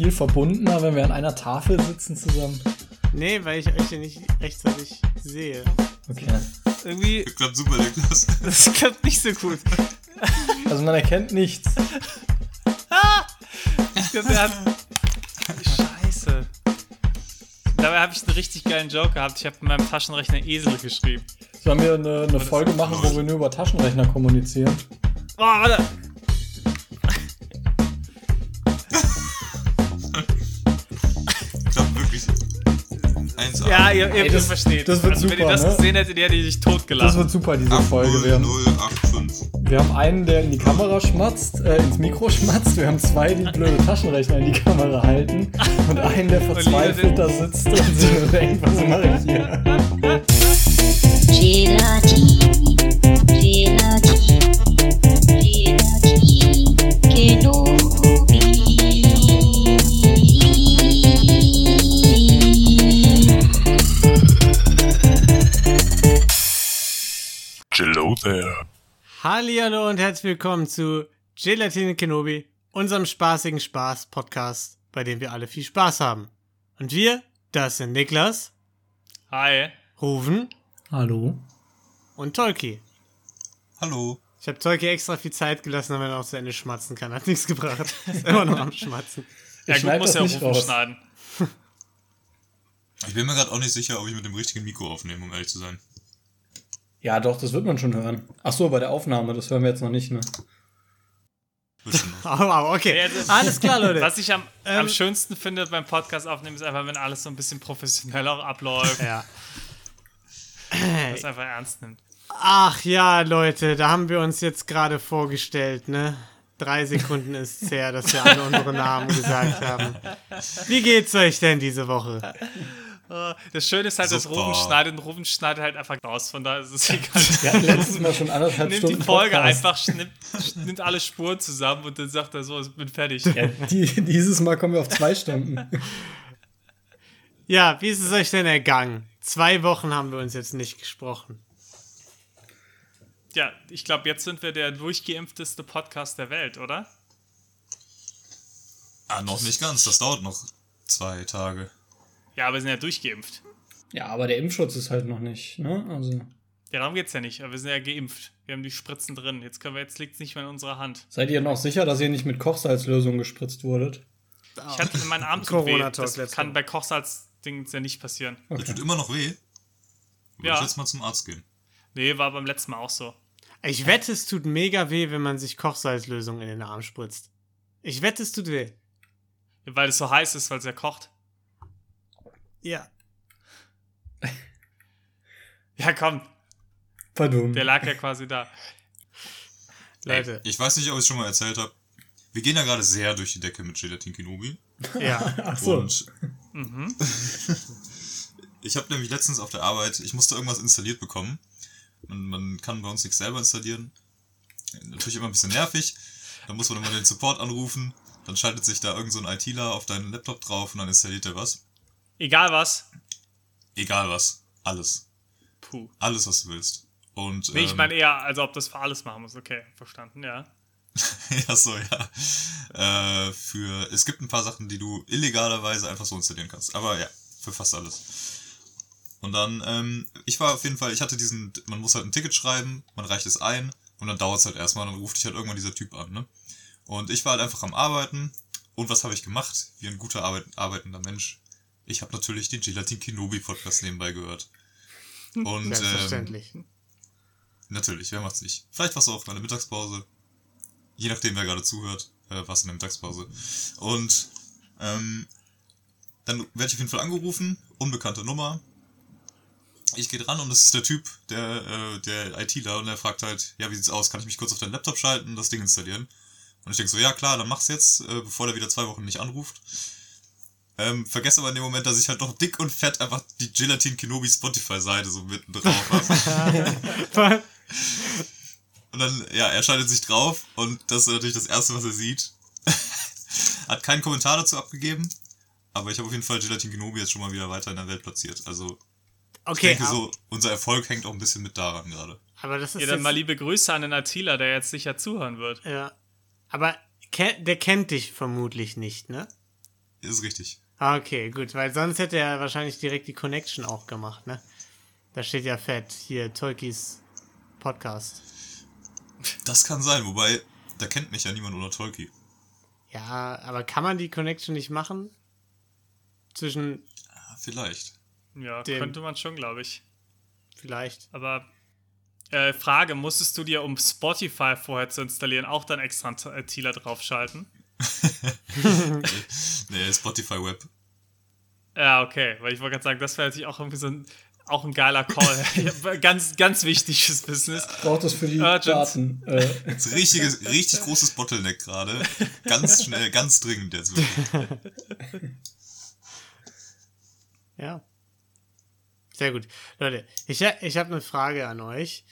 viel verbundener, wenn wir an einer Tafel sitzen zusammen. Nee, weil ich euch hier nicht rechtzeitig sehe. Okay. Irgendwie, Das klappt super, Niklas. das klappt nicht so gut. Also man erkennt nichts. Ich glaub, hat. Scheiße. Dabei habe ich einen richtig geilen Joke gehabt. Ich habe in meinem Taschenrechner Esel geschrieben. Sollen wir eine, eine Folge machen, wo wir nur über Taschenrechner kommunizieren? Oh, warte. Ja, ihr, ihr, Ey, das- ihr versteht. das wird also, Wenn ihr super, das ne? gesehen hättet, ihr hättet sich totgelacht. Das wird super, diese Folge. Wir haben, 8085. wir haben einen, der in die Kamera schmatzt, äh, ins Mikro schmatzt. Wir haben zwei, die blöde Taschenrechner in die Kamera halten. Und einen, der verzweifelt da sitzt und sich denkt, was mache ich hier? Gelati, there. Hallihallo und herzlich willkommen zu Gelatine Kenobi, unserem spaßigen Spaß-Podcast, bei dem wir alle viel Spaß haben. Und wir, das sind Niklas, Hi. Ruven Hallo? und Tolki. Hallo. Ich habe Tolki extra viel Zeit gelassen, damit er auch zu Ende schmatzen kann. Hat nichts gebracht. Ist immer noch am Schmatzen. Ja, gut, schneid muss ja Rufen raus. schneiden. Ich bin mir gerade auch nicht sicher, ob ich mit dem richtigen Mikro aufnehme, um ehrlich zu sein. Ja, doch, das wird man schon hören. Ach so, bei der Aufnahme, das hören wir jetzt noch nicht, ne? Oh, wow, okay. Ja, Alles klar, Leute. Was ich am, am Ähm, schönsten finde beim Podcast aufnehmen, ist einfach, wenn alles so ein bisschen professioneller abläuft. Ja. Das einfach ernst nimmt. Ach ja, Leute, da haben wir uns jetzt gerade vorgestellt, ne? Drei Sekunden ist es her, dass wir alle unsere Namen gesagt haben. Wie geht's euch denn diese Woche? Äh, Das Schöne ist halt, dass. Rufen schneidet und Rufen schneidet halt einfach raus. Von daher ist es egal. Hatten letztes Mal schon anderthalb Nimmt Stunden die Folge Podcast. einfach, nimmt, nimmt alle Spuren zusammen und dann sagt er so, ich bin fertig. Ja, die, dieses Mal kommen wir auf zwei Stunden. Ja, wie ist es euch denn ergangen? Zwei Wochen haben wir uns jetzt nicht gesprochen. Ja, ich glaube, jetzt sind wir der durchgeimpfteste Podcast der Welt, oder? Ah, noch nicht ganz. Das dauert noch zwei Tage. Ja, aber wir sind ja durchgeimpft. Ja, aber der Impfschutz ist halt noch nicht, ne? Also, Ja, darum geht's ja nicht. Aber wir sind ja geimpft. Wir haben die Spritzen drin. Jetzt können wir, jetzt liegt's nicht mehr in unserer Hand. seid ihr noch sicher, dass ihr nicht mit Kochsalzlösung gespritzt wurdet? Ich hatte in meinen Arm tut weh. Das kann bei Kochsalz-Dings ja nicht passieren. Das tut immer noch weh. Würde Ja. ich jetzt mal zum Arzt gehen. Nee, war beim letzten Mal auch so. Ich wette, es tut mega weh, wenn man sich Kochsalzlösung in den Arm spritzt. Ich wette, es tut weh. Weil es so heiß ist, weil es ja kocht. Ja. Ja, komm. Pardon. Der lag ja quasi da. Leute. Ich weiß nicht, ob ich es schon mal erzählt habe. Wir gehen ja gerade sehr durch die Decke mit Gelatin Kenobi. Ja. Ach so. Und ich habe nämlich letztens auf der Arbeit, ich musste irgendwas installiert bekommen. Man, man kann bei uns nichts selber installieren. Natürlich immer ein bisschen nervig. Dann muss man immer den Support anrufen. Dann schaltet sich da irgend so ein ITler auf deinen Laptop drauf und dann installiert er was. Egal was. Egal was. Alles. Puh. Alles, was du willst. Und, Nee, ich ähm, meine eher, also ob das für alles machen muss. Okay, verstanden, ja. ja, so, ja. Äh, für, es gibt ein paar Sachen, die du illegalerweise einfach so installieren kannst. Aber ja, für fast alles. Und dann, ähm, ich war auf jeden Fall, ich hatte diesen, man muss halt ein Ticket schreiben, man reicht es ein und dann dauert es halt erstmal, dann ruft dich halt irgendwann dieser Typ an, ne? Und ich war halt einfach am Arbeiten und was habe ich gemacht? Wie ein guter Arbeit, arbeitender Mensch. Ich habe natürlich den Gelatin Kenobi Podcast nebenbei gehört. Und ähm, Selbstverständlich. Natürlich, wer macht's nicht? Vielleicht war's auch meine Mittagspause. Je nachdem, wer gerade zuhört, äh, war's in der Mittagspause. Und ähm, dann werde ich auf jeden Fall angerufen, unbekannte Nummer. Ich gehe dran und das ist der Typ, der, äh, der ITler, und der fragt halt, ja, wie sieht's aus? Kann ich mich kurz auf deinen Laptop schalten und das Ding installieren? Und ich denke so, ja klar, dann mach's jetzt, äh, bevor der wieder zwei Wochen nicht anruft. Ähm, vergesse aber in dem Moment, dass ich halt noch dick und fett einfach die Gelatin Kenobi Spotify-Seite so mitten drauf habe. Und dann, ja, er schaltet sich drauf und das ist natürlich das Erste, was er sieht. Hat keinen Kommentar dazu abgegeben, aber ich habe auf jeden Fall Gelatin Kenobi jetzt schon mal wieder weiter in der Welt platziert. Also ich Okay, denke aber, so, unser Erfolg hängt auch ein bisschen mit daran gerade. aber das ist Ja, dann mal liebe Grüße an den Attila, der jetzt sicher zuhören wird. ja. Aber der kennt dich vermutlich nicht, ne? Ist richtig. Ah, Okay, gut, weil sonst hätte er wahrscheinlich direkt die Connection auch gemacht, ne? Da steht ja fett, hier, Tolkis Podcast. Das kann sein, wobei, da kennt mich ja niemand unter Tolki. Ja, aber kann man die Connection nicht machen? Zwischen, Ah, vielleicht. Ja, könnte man schon, glaube ich. vielleicht. Aber äh, Frage, musstest du dir, um Spotify vorher zu installieren, auch dann extra einen T- äh, Thieler draufschalten? Nee, Spotify Web. Ja, okay, weil ich wollte gerade sagen, das wäre natürlich auch irgendwie so ein, auch ein geiler Call. Ganz, ganz wichtiges Business. Braucht es für die Urgent. Daten. Äh, Das richtiges, richtig großes Bottleneck gerade. Ganz schnell, ganz dringend jetzt wirklich. Ja. Sehr gut. Leute, ich, ich habe eine Frage an euch.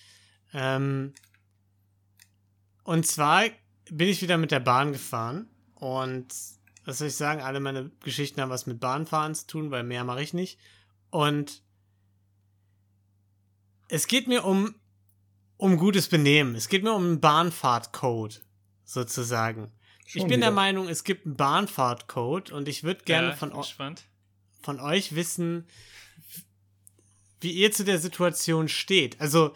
Ähm, und zwar bin ich wieder mit der Bahn gefahren. Und was soll ich sagen? Alle meine Geschichten haben was mit Bahnfahren zu tun, weil mehr mache ich nicht. Und es geht mir um, um gutes Benehmen. Es geht mir um einen Bahnfahrtcode, sozusagen. ich Schon bin der wieder. Meinung, es gibt einen Bahnfahrtcode und ich würde gerne Ja, von ich bin von euch wissen, wie ihr zu der Situation steht. Also,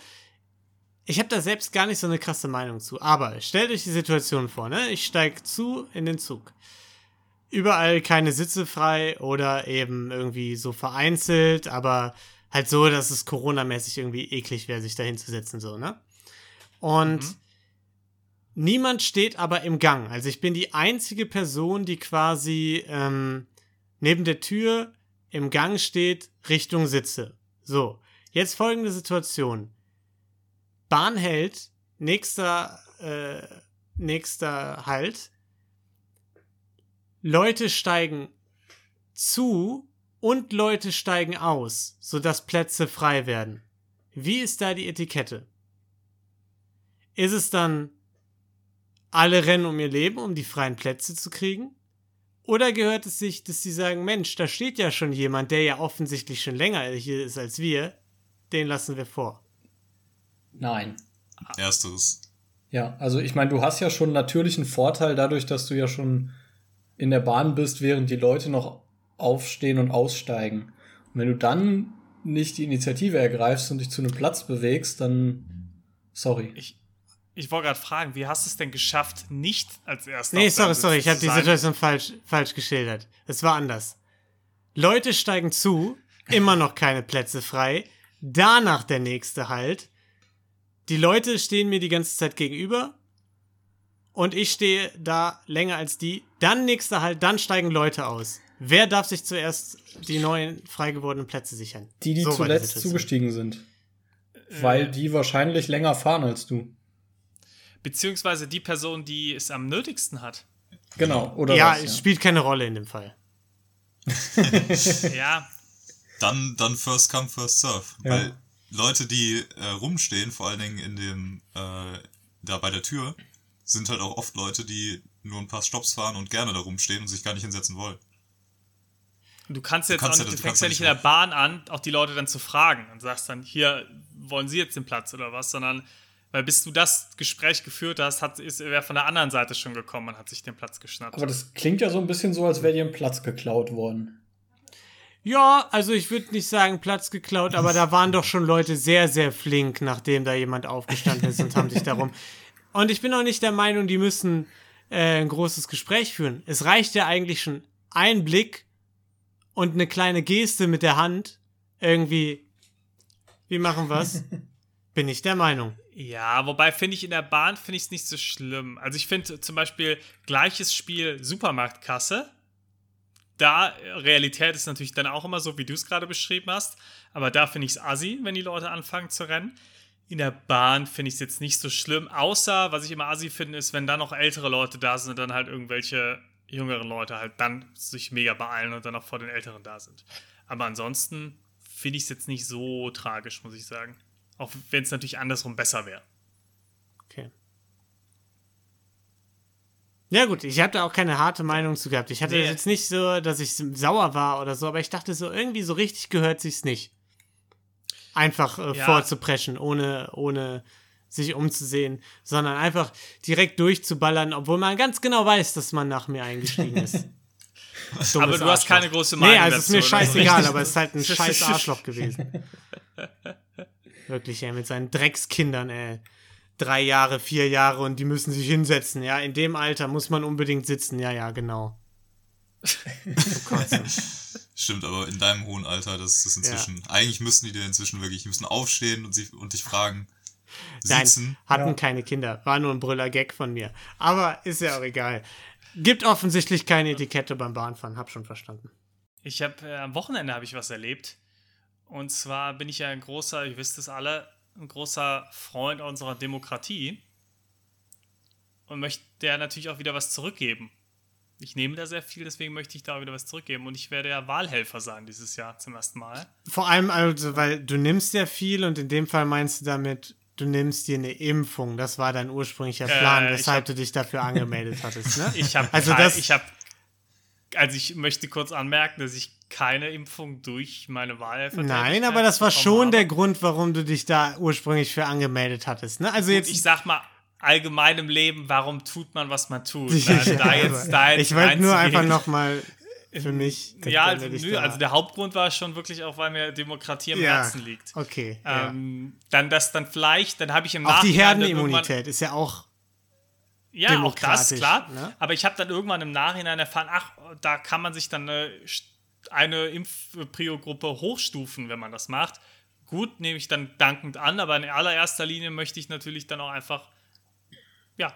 ich habe da selbst gar nicht so eine krasse Meinung zu. Aber stellt euch die Situation vor, ne? Ich steige zu in den Zug. Überall keine Sitze frei oder eben irgendwie so vereinzelt, aber halt so, dass es Corona-mäßig irgendwie eklig wäre, sich da hinzusetzen, so, ne? Und niemand steht aber im Gang. Also ich bin die einzige Person, die quasi ähm, neben der Tür im Gang steht, Richtung Sitze. So, jetzt folgende Situation. Bahn hält, nächster, äh, nächster Halt. Leute steigen zu und Leute steigen aus, sodass Plätze frei werden. Wie ist da die Etikette? Ist es dann, alle rennen um ihr Leben, um die freien Plätze zu kriegen? Oder gehört es sich, dass sie sagen, Mensch, da steht ja schon jemand, der ja offensichtlich schon länger hier ist als wir, den lassen wir vor. Nein. Ersteres. Ja, also ich meine, du hast ja schon natürlich einen Vorteil dadurch, dass du ja schon in der Bahn bist, während die Leute noch aufstehen und aussteigen. Und wenn du dann nicht die Initiative ergreifst und dich zu einem Platz bewegst, dann sorry. Ich, ich wollte gerade fragen, wie hast du es denn geschafft, nicht als erster Nee, auf sorry, sorry, ich habe die? Situation falsch, falsch geschildert. Es war anders. Leute steigen zu, immer noch keine Plätze frei. Danach der nächste Halt. Die Leute stehen mir die ganze Zeit gegenüber. Und ich stehe da länger als die. Dann nächster Halt, dann steigen Leute aus. Wer darf sich zuerst die neuen frei gewordenen Plätze sichern? Die, die So zuletzt zugestiegen sind. Weil die wahrscheinlich länger fahren als du. Beziehungsweise die Person, die es am nötigsten hat. Genau, oder Ja, was, es spielt keine Rolle in dem Fall. Ja, Dann, dann First Come, First Serve. Ja. Weil Leute, die äh, rumstehen, vor allen Dingen in dem, äh, da bei der Tür, sind halt auch oft Leute, die nur ein paar Stops fahren und gerne da rumstehen und sich gar nicht hinsetzen wollen. du kannst jetzt kannst auch ja- nicht, du du fängst kannst ja ja nicht in der Bahn an, auch die Leute dann zu fragen und sagst dann, hier, wollen Sie jetzt den Platz oder was, sondern weil bis du das Gespräch geführt hast, hat, ist wer von der anderen Seite schon gekommen und hat sich den Platz geschnappt. Aber das klingt ja so ein bisschen so, als wäre dir ein Platz geklaut worden. Ja, also ich würde nicht sagen Platz geklaut, aber da waren doch schon Leute sehr, sehr flink, nachdem da jemand aufgestanden ist und haben sich darum. Und ich bin auch nicht der Meinung, die müssen äh, ein großes Gespräch führen. Es reicht ja eigentlich schon ein Blick und eine kleine Geste mit der Hand. Irgendwie, wir machen was. bin ich der Meinung. Ja, wobei finde ich in der Bahn finde ich es nicht so schlimm. Also ich finde zum Beispiel gleiches Spiel Supermarktkasse. Da äh, Realität ist natürlich dann auch immer so, wie du es gerade beschrieben hast. Aber da finde ich es assi, wenn die Leute anfangen zu rennen. In der Bahn finde ich es jetzt nicht so schlimm. Außer, was ich immer assi finde, ist, wenn dann noch ältere Leute da sind und dann halt irgendwelche jüngeren Leute halt dann sich mega beeilen und dann auch vor den Älteren da sind. Aber ansonsten finde ich es jetzt nicht so tragisch, muss ich sagen. Auch wenn es natürlich andersrum besser wäre. Okay. Ja gut, ich habe da auch keine harte Meinung zu gehabt. Ich hatte Nee. jetzt nicht so, dass ich sauer war oder so, aber ich dachte so, irgendwie so richtig gehört sich's nicht. Einfach äh, Ja. vorzupreschen, ohne, ohne sich umzusehen, sondern einfach direkt durchzuballern, obwohl man ganz genau weiß, dass man nach mir eingestiegen ist. Aber du hast keine große Meinung Nee, also es ist mir dazu, scheißegal, aber es ist halt ein scheiß Arschloch gewesen. Wirklich, ey, mit seinen Dreckskindern, ey. Drei Jahre, vier Jahre und die müssen sich hinsetzen, ja. In dem Alter muss man unbedingt sitzen, ja, ja, genau. Stimmt, aber in deinem hohen Alter, das ist inzwischen. Eigentlich müssten die dir inzwischen wirklich, die müssen aufstehen und, sich, und dich fragen. Nein, Sitzen. hatten Ja. keine Kinder. War nur ein Brüller-Gag von mir. Aber ist ja auch egal. Gibt offensichtlich keine Etikette beim Bahnfahren, hab schon verstanden. Ich habe äh, am Wochenende habe ich was erlebt. Und zwar bin ich ja ein großer, ihr wisst es alle, ein großer Freund unserer Demokratie und möchte der natürlich auch wieder was zurückgeben. Ich nehme da sehr viel, deswegen möchte ich da auch wieder was zurückgeben. Und ich werde ja Wahlhelfer sein dieses Jahr zum ersten Mal. Vor allem, also, weil du nimmst ja viel und in dem Fall meinst du damit, du nimmst dir eine Impfung. Das war dein ursprünglicher Plan, Äh, weshalb hab- du dich dafür angemeldet hattest, ne? Ich habe Also das- ich habe also ich möchte kurz anmerken, dass ich keine Impfung durch meine Wahlhelfer Nein, aber das war schon der Grund, warum du dich da ursprünglich für angemeldet hattest, ne? Also jetzt. ich sag mal allgemein im Leben, warum tut man, was man tut? Ja, Also da jetzt, da jetzt ich wollte nur einfach nochmal für mich. Ja, also, nö, also der Hauptgrund war schon wirklich auch, weil mir Demokratie am Ja, Herzen liegt. Okay. ja. Ähm, Dann das dann vielleicht, dann habe ich im Auch die Nachhinein Herdenimmunität ist ja auch. Ja, auch das, klar. ne? Aber ich habe dann irgendwann im Nachhinein erfahren, ach, da kann man sich dann eine, eine Impfprio-Gruppe hochstufen, wenn man das macht. Gut, nehme ich dann dankend an, aber in allererster Linie möchte ich natürlich dann auch einfach, ja,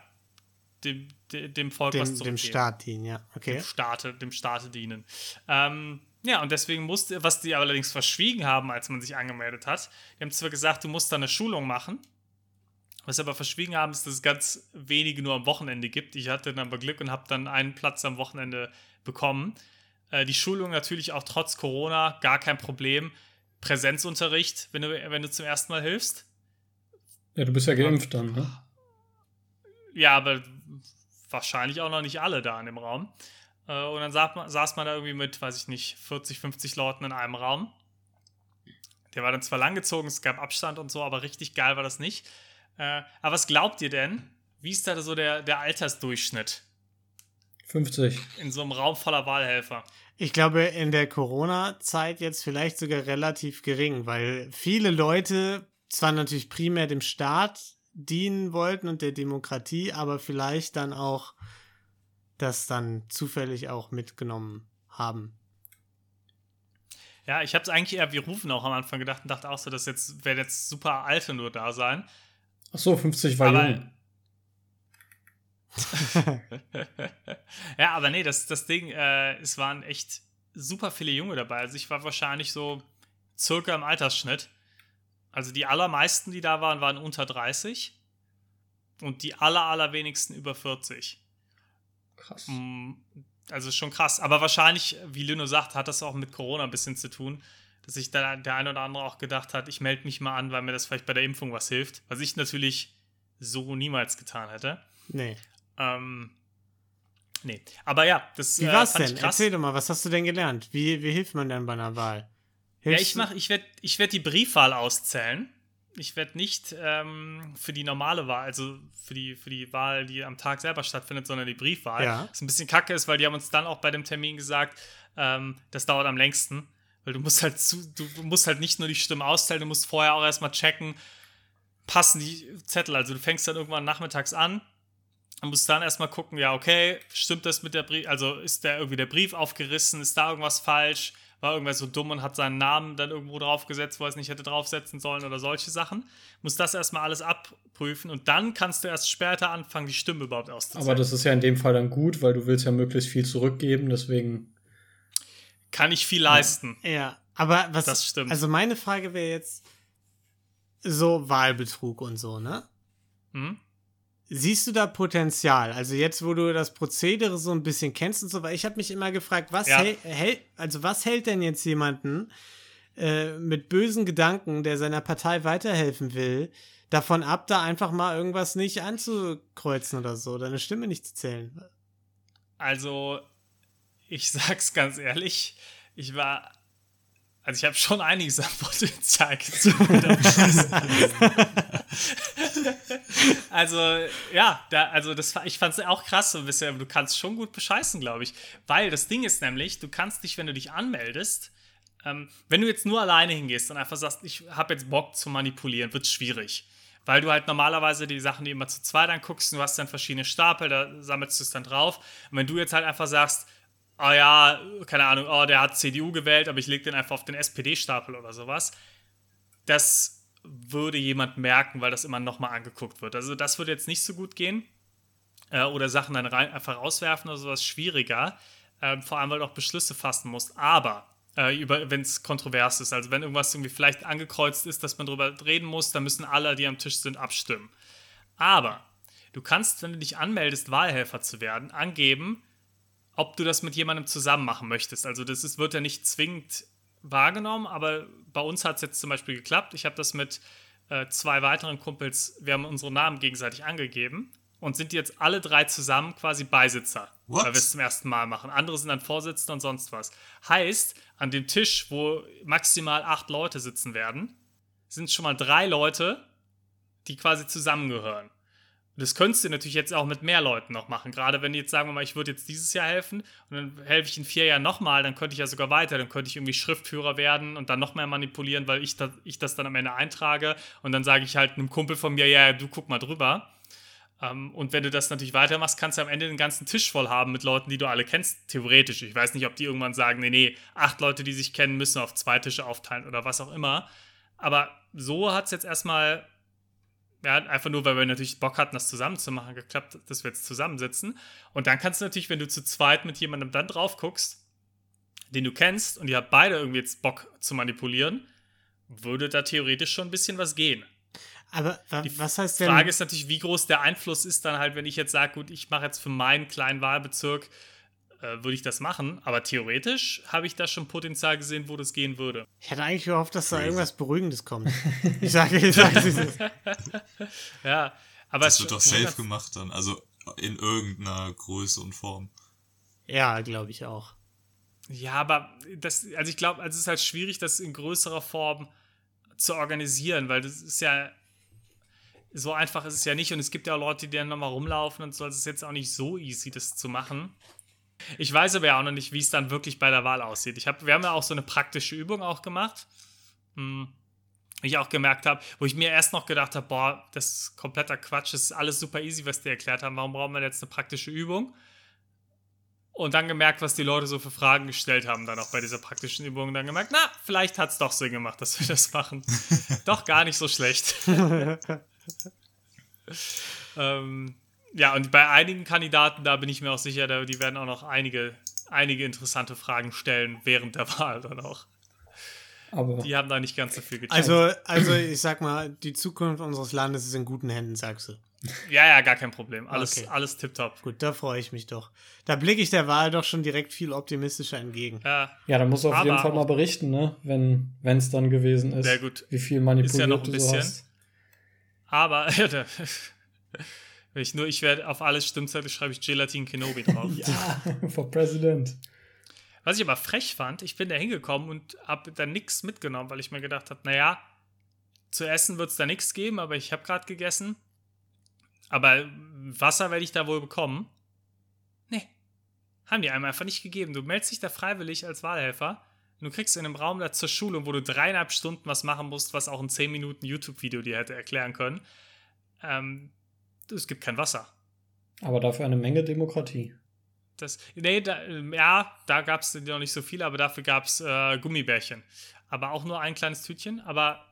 dem, dem, dem Volk was Dem, zurückgeben. dem Staat dienen, ja. Okay. dem Staate, dem Staate dienen. Ähm, ja, und deswegen musste, was die allerdings verschwiegen haben, als man sich angemeldet hat, die haben zwar gesagt, du musst da eine Schulung machen, was sie aber verschwiegen haben, ist, dass es ganz wenige nur am Wochenende gibt. Ich hatte dann aber Glück und habe dann einen Platz am Wochenende bekommen. Äh, die Schulung natürlich auch trotz Corona, gar kein Problem. Präsenzunterricht, wenn du, wenn du zum ersten Mal hilfst. Ja, du bist ja geimpft dann, ne? Ja, aber wahrscheinlich auch noch nicht alle da in dem Raum. Äh, Und dann saß man, saß man da irgendwie mit, weiß ich nicht, 40, 50 Leuten in einem Raum. Der war dann zwar langgezogen, es gab Abstand und so, aber richtig geil war das nicht. Äh, Aber was glaubt ihr denn? Wie ist da so der, der Altersdurchschnitt 50. in so einem Raum voller Wahlhelfer? Ich glaube, in der Corona-Zeit jetzt vielleicht sogar relativ gering, weil viele Leute zwar natürlich primär dem Staat dienen wollten und der Demokratie, aber vielleicht dann auch das dann zufällig auch mitgenommen haben. Ja, ich habe es eigentlich eher wie Rufen auch am Anfang gedacht und dachte auch so, dass jetzt werden jetzt super Alte nur da sein. Ach so, 50 war Aber- jung. ja, aber nee, das, das Ding, äh, es waren echt super viele Junge dabei. Also ich war wahrscheinlich so circa im Altersschnitt. Also die allermeisten, die da waren, waren unter 30 und die aller, allerwenigsten über 40. Krass. Mm, Also schon krass. Aber wahrscheinlich, wie Lino sagt, hat das auch mit Corona ein bisschen zu tun. Dass sich da der eine oder andere auch gedacht hat, ich melde mich mal an, weil mir das vielleicht bei der Impfung was hilft. Was ich natürlich so niemals getan hätte. Nee. Ähm, nee. Aber ja, das Wie äh, war's fand denn? ich krass. Erzähl doch mal, was hast du denn gelernt? Wie, wie hilft man denn bei einer Wahl? Ja, Hilfst ich du- mach, ich werde ich werd die Briefwahl auszählen. Ich werde nicht ähm, für die normale Wahl, also für die, für die Wahl, die am Tag selber stattfindet, sondern die Briefwahl. Ja. Was ein bisschen kacke ist, weil die haben uns dann auch bei dem Termin gesagt, ähm, das dauert am längsten. Weil du musst halt zu, du musst halt nicht nur die Stimmen auszählen, du musst vorher auch erstmal checken, passen die Zettel. Also du fängst dann irgendwann nachmittags an und musst dann erstmal gucken, ja, okay, stimmt das mit der Brief, also ist da irgendwie der Brief aufgerissen, ist da irgendwas falsch, war irgendwer so dumm und hat seinen Namen dann irgendwo draufgesetzt, wo er es nicht hätte draufsetzen sollen oder solche Sachen. Muss das erstmal alles abprüfen und dann kannst du erst später anfangen, die Stimme überhaupt auszuzählen. Aber das ist ja in dem Fall dann gut, weil du willst ja möglichst viel zurückgeben, deswegen. Kann ich viel leisten. Ja, aber was. Das stimmt. Also meine Frage wäre jetzt so Wahlbetrug und so, ne? Hm? Siehst du da Potenzial? Also jetzt, wo du das Prozedere so ein bisschen kennst und so, weil ich habe mich immer gefragt, was Ja. hält, hält, also was hält denn jetzt jemanden äh, mit bösen Gedanken, der seiner Partei weiterhelfen will, davon ab, da einfach mal irgendwas nicht anzukreuzen oder so, oder eine Stimme nicht zu zählen? Also, ich sag's ganz ehrlich, ich war Also ich habe schon einiges an Potenzial gezogen. also ja, da, also das, ich fand es auch krass so ein bisschen. Du kannst schon gut bescheißen, glaube ich. Weil das Ding ist nämlich, du kannst dich, wenn du dich anmeldest, ähm, wenn du jetzt nur alleine hingehst und einfach sagst, ich habe jetzt Bock zu manipulieren, wird schwierig. Weil du halt normalerweise die Sachen, die immer zu zweit anguckst, du hast dann verschiedene Stapel, da sammelst du es dann drauf. Und wenn du jetzt halt einfach sagst, oh ja, keine Ahnung, oh, der hat CDU gewählt, aber ich lege den einfach auf den SPD-Stapel oder sowas, das würde jemand merken, weil das immer nochmal angeguckt wird. Also das würde jetzt nicht so gut gehen. Äh, oder Sachen dann rein, einfach rauswerfen oder sowas schwieriger. Ähm, vor allem, weil du auch Beschlüsse fassen musst. Aber äh, wenn es kontrovers ist, also wenn irgendwas irgendwie vielleicht angekreuzt ist, dass man darüber reden muss, dann müssen alle, die am Tisch sind, abstimmen. Aber du kannst, wenn du dich anmeldest, Wahlhelfer zu werden, angeben, ob du das mit jemandem zusammen machen möchtest. Also das ist, wird ja nicht zwingend wahrgenommen, aber bei uns hat es jetzt zum Beispiel geklappt. Ich habe das mit äh, zwei weiteren Kumpels, wir haben unsere Namen gegenseitig angegeben und sind jetzt alle drei zusammen quasi Beisitzer, What? weil wir es zum ersten Mal machen. Andere sind dann Vorsitzende und sonst was. Heißt, an dem Tisch, wo maximal acht Leute sitzen werden, sind schon mal drei Leute, die quasi zusammengehören. Das könntest du natürlich jetzt auch mit mehr Leuten noch machen. Gerade wenn jetzt sagen wir mal, ich würde jetzt dieses Jahr helfen und dann helfe ich in vier Jahren nochmal, dann könnte ich ja sogar weiter. Dann könnte ich irgendwie Schriftführer werden und dann noch mehr manipulieren, weil ich das, ich das dann am Ende eintrage. Und dann sage ich halt einem Kumpel von mir, ja, du guck mal drüber. Ähm, und wenn du das natürlich weitermachst, kannst du am Ende den ganzen Tisch voll haben mit Leuten, die du alle kennst, theoretisch. Ich weiß nicht, ob die irgendwann sagen, nee, nee, acht Leute, die sich kennen, müssen auf zwei Tische aufteilen oder was auch immer. Aber so hat es jetzt erstmal ja, einfach nur, weil wir natürlich Bock hatten, das zusammen zu machen, geklappt, dass wir jetzt zusammensitzen. Und dann kannst du natürlich, wenn du zu zweit mit jemandem dann drauf guckst, den du kennst, und ihr habt beide irgendwie jetzt Bock zu manipulieren, würde da theoretisch schon ein bisschen was gehen. Aber Die was heißt Die denn? Frage ist natürlich, wie groß der Einfluss ist dann halt, wenn ich jetzt sage, gut, ich mache jetzt für meinen kleinen Wahlbezirk, äh, würde ich das machen. Aber theoretisch habe ich da schon Potenzial gesehen, wo das gehen würde. ich hatte eigentlich gehofft, dass da irgendwas Beruhigendes kommt. Ich sage, ich sage, es ist- Ja, aber Das es wird doch safe gemacht dann. Also in irgendeiner Größe und Form. ja, glaube ich auch. Ja, aber das, also ich glaube, also es ist halt schwierig, das in größerer Form zu organisieren, weil das ist ja so einfach ist es ja nicht und es gibt ja auch Leute, die dann nochmal rumlaufen und so, also es ist jetzt auch nicht so easy, das zu machen. Ich weiß aber ja auch noch nicht, wie es dann wirklich bei der Wahl aussieht. Ich hab, wir haben ja auch so eine praktische Übung auch gemacht, hm, ich auch gemerkt habe, wo ich mir erst noch gedacht habe, boah, das ist kompletter Quatsch, das ist alles super easy, was die erklärt haben, warum brauchen wir jetzt eine praktische Übung? Und dann gemerkt, was die Leute so für Fragen gestellt haben, dann auch bei dieser praktischen Übung. Dann gemerkt, na, vielleicht hat es doch Sinn gemacht, dass wir das machen. doch gar nicht so schlecht. ähm, ja, und bei einigen Kandidaten, da bin ich mir auch sicher, da, die werden auch noch einige, einige interessante Fragen stellen während der Wahl dann auch. Aber Die haben da nicht ganz so viel gecheckt. Also, also ich sag mal, die Zukunft unseres Landes ist in guten Händen, sagst du. ja, ja, gar kein Problem. Alles, Okay. alles tipptopp. Gut, da freue ich mich doch. Da blicke ich der Wahl doch schon direkt viel optimistischer entgegen. Ja, ja, dann musst du auf jeden Fall mal berichten, ne? Wenn es dann gewesen ist. Sehr gut. Wie viel manipuliert noch ein du so bisschen. hast. aber wenn ich nur, ich werde auf alles Stimmzettel schreibe ich Gelatin Kenobi drauf. Ja, for President. Was ich aber frech fand, ich bin da hingekommen und habe da nichts mitgenommen, weil ich mir gedacht habe, naja, zu essen wird es da nichts geben, aber ich habe gerade gegessen. Aber Wasser werde ich da wohl bekommen. Nee. Haben die einem einfach nicht gegeben. Du meldest dich da freiwillig als Wahlhelfer. Und du kriegst in einem Raum da zur Schulung, wo du dreieinhalb Stunden was machen musst, was auch ein 10 Minuten YouTube-Video dir hätte erklären können. Ähm, es gibt kein Wasser. Aber dafür eine Menge Demokratie. Das, nee, da, ähm, ja, da gab es noch nicht so viele, aber dafür gab es äh, Gummibärchen. Aber auch nur ein kleines Tütchen. Aber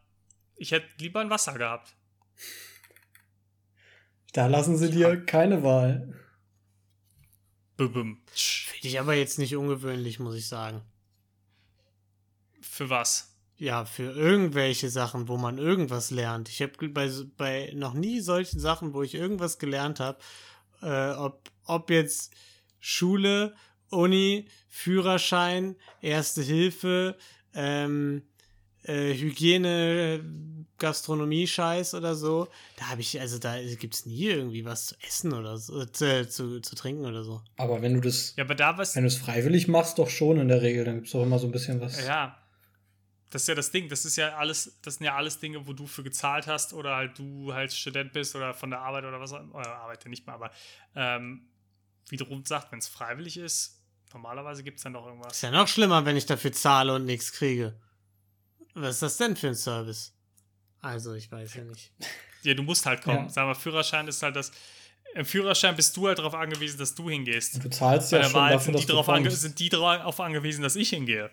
ich hätte lieber ein Wasser gehabt. Da lassen sie dir keine Wahl. Finde ich aber jetzt nicht ungewöhnlich, muss ich sagen. Für was? Ja, für irgendwelche Sachen, wo man irgendwas lernt. Ich habe bei, bei noch nie solchen Sachen, wo ich irgendwas gelernt habe, äh, ob, ob jetzt Schule, Uni, Führerschein, Erste Hilfe, ähm, äh, Hygiene, Gastronomie-Scheiß oder so. Da habe ich, also da gibt's nie irgendwie was zu essen oder so, äh, zu, zu, zu trinken oder so. Aber wenn du das, Ja, aber da was. wenn du es freiwillig machst, doch schon in der Regel, dann gibt es doch immer so ein bisschen was. Ja. Das ist ja das Ding. Das ist ja alles, das sind ja alles Dinge, wo du für gezahlt hast oder halt du halt Student bist oder von der Arbeit oder was auch immer. Arbeit ja nicht mehr, aber ähm, wie sagt, wenn es freiwillig ist, normalerweise gibt es dann doch irgendwas. Ist ja noch schlimmer, wenn ich dafür zahle und nichts kriege. Was ist das denn für ein Service? Also, ich weiß ja nicht. Ja, du musst halt kommen. Ja. Sag mal, Führerschein ist halt das. Im Führerschein bist du halt darauf angewiesen, dass du hingehst. Du zahlst Bei ja der schon Wahl dafür, sind dass die, du darauf ange kommst. sind die darauf angewiesen, dass ich hingehe.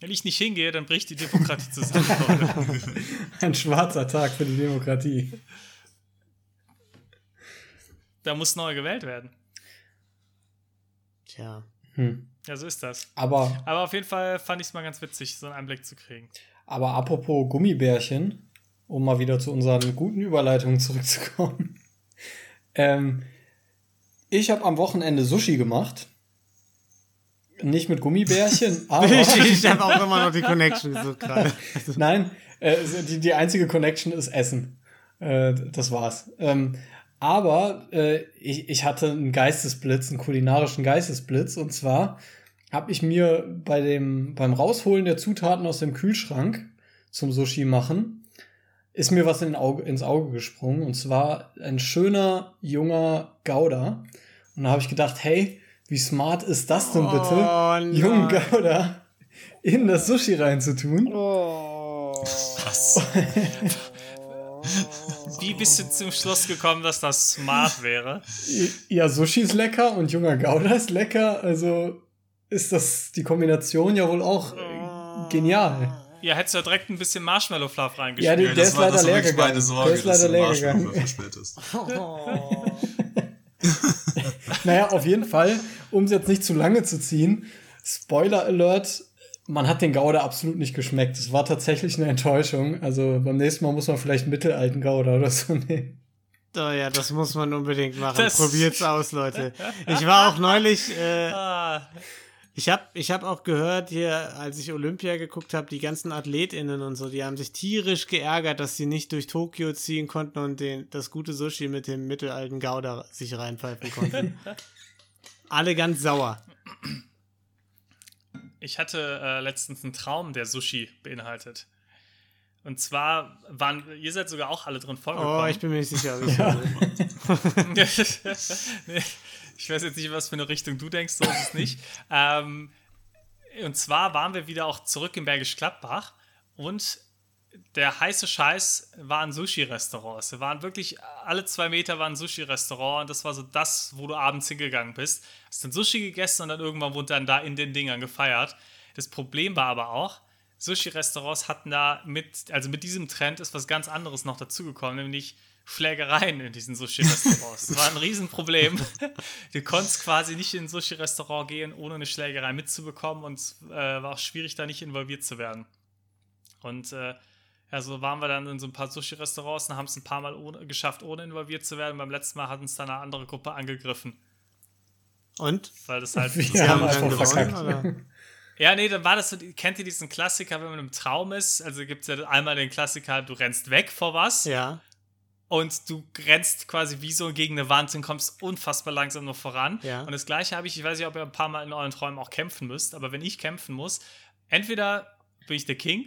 Wenn ich nicht hingehe, dann bricht die Demokratie zusammen. Ein schwarzer Tag für die Demokratie. da muss neu gewählt werden. Tja. Hm. Ja, so ist das. Aber, Aber auf jeden Fall fand ich es mal ganz witzig, so einen Einblick zu kriegen. aber apropos Gummibärchen, um mal wieder zu unseren guten Überleitungen zurückzukommen. Ähm, ich habe am Wochenende Sushi gemacht. Nicht mit Gummibärchen, aber. Ich, ich habe auch immer noch die Connection gesucht gerade. Nein, äh, die, die einzige Connection ist Essen. Äh, das war's. Ähm, aber äh, ich, ich hatte einen Geistesblitz, einen kulinarischen Geistesblitz. Und zwar habe ich mir bei dem, beim Rausholen der Zutaten aus dem Kühlschrank zum Sushi machen, ist mir was in Auge, ins Auge gesprungen. Und zwar ein schöner, junger Gouda. Und da habe ich gedacht, hey, wie smart ist das denn bitte? Oh, jungen. Gouda in das Sushi reinzutun. Was? Wie bist du zum Schluss gekommen, dass das smart wäre? Ja, Sushi ist lecker und junger Gouda ist lecker. Also ist das die Kombination ja wohl auch äh, genial. Ja, hättest du ja direkt ein bisschen Marshmallow Fluff die- Ja, der das ist war, leider leer gegangen. Der ist leider du leer Marshmallow gegangen. Naja, auf jeden Fall, um es jetzt nicht zu lange zu ziehen, Spoiler Alert, man hat den Gouda absolut nicht geschmeckt. Es war tatsächlich eine Enttäuschung. Also beim nächsten Mal muss man vielleicht einen mittelalten Gouda oder so nehmen. Oh ja, das muss man unbedingt machen. Das- Probiert's aus, Leute. Ich war auch neulich, äh, Ah, ich habe ich hab auch gehört hier, als ich Olympia geguckt habe, die ganzen AthletInnen und so, die haben sich tierisch geärgert, dass sie nicht durch Tokio ziehen konnten und den, das gute Sushi mit dem mittelalten Gouda sich reinpfeifen konnten. Alle ganz sauer. ich hatte äh, letztens einen Traum, der Sushi beinhaltet. Und zwar waren, ihr seid sogar auch alle drin vorgekommen. Oh, ich bin mir nicht sicher. ob ich nee, ich weiß jetzt nicht, was für eine Richtung du denkst, so ist es nicht. ähm, und zwar waren wir wieder auch zurück in Bergisch Gladbach und der heiße Scheiß waren Sushi-Restaurants. Wir waren wirklich, alle zwei Meter war ein Sushi-Restaurant und das war so das, wo du abends hingegangen bist. Hast dann Sushi gegessen und dann irgendwann wurde dann da in den Dingern gefeiert. Das Problem war aber auch, Sushi-Restaurants hatten da mit, also mit diesem Trend ist was ganz anderes noch dazugekommen, nämlich Schlägereien in diesen Sushi-Restaurants. Das war ein Riesenproblem. Du konntest quasi nicht in ein Sushi-Restaurant gehen, ohne eine Schlägerei mitzubekommen und es äh, war auch schwierig, da nicht involviert zu werden. Und äh, ja, so waren wir dann in so ein paar Sushi-Restaurants und haben es ein paar Mal ohne, geschafft, ohne involviert zu werden. Beim letzten Mal hat uns dann eine andere Gruppe angegriffen, Und? weil das halt. Wir Sie haben dann einfach gewonnen? Ja, nee, dann war das so, kennt ihr diesen Klassiker, wenn man im Traum ist? Also gibt es ja einmal den Klassiker, du rennst weg vor was Ja. Und du rennst quasi wie so gegen eine Wand und kommst unfassbar langsam noch voran. Ja. Und das gleiche habe ich, ich weiß nicht, ob ihr ein paar Mal in euren Träumen auch kämpfen müsst, aber wenn ich kämpfen muss, entweder bin ich der King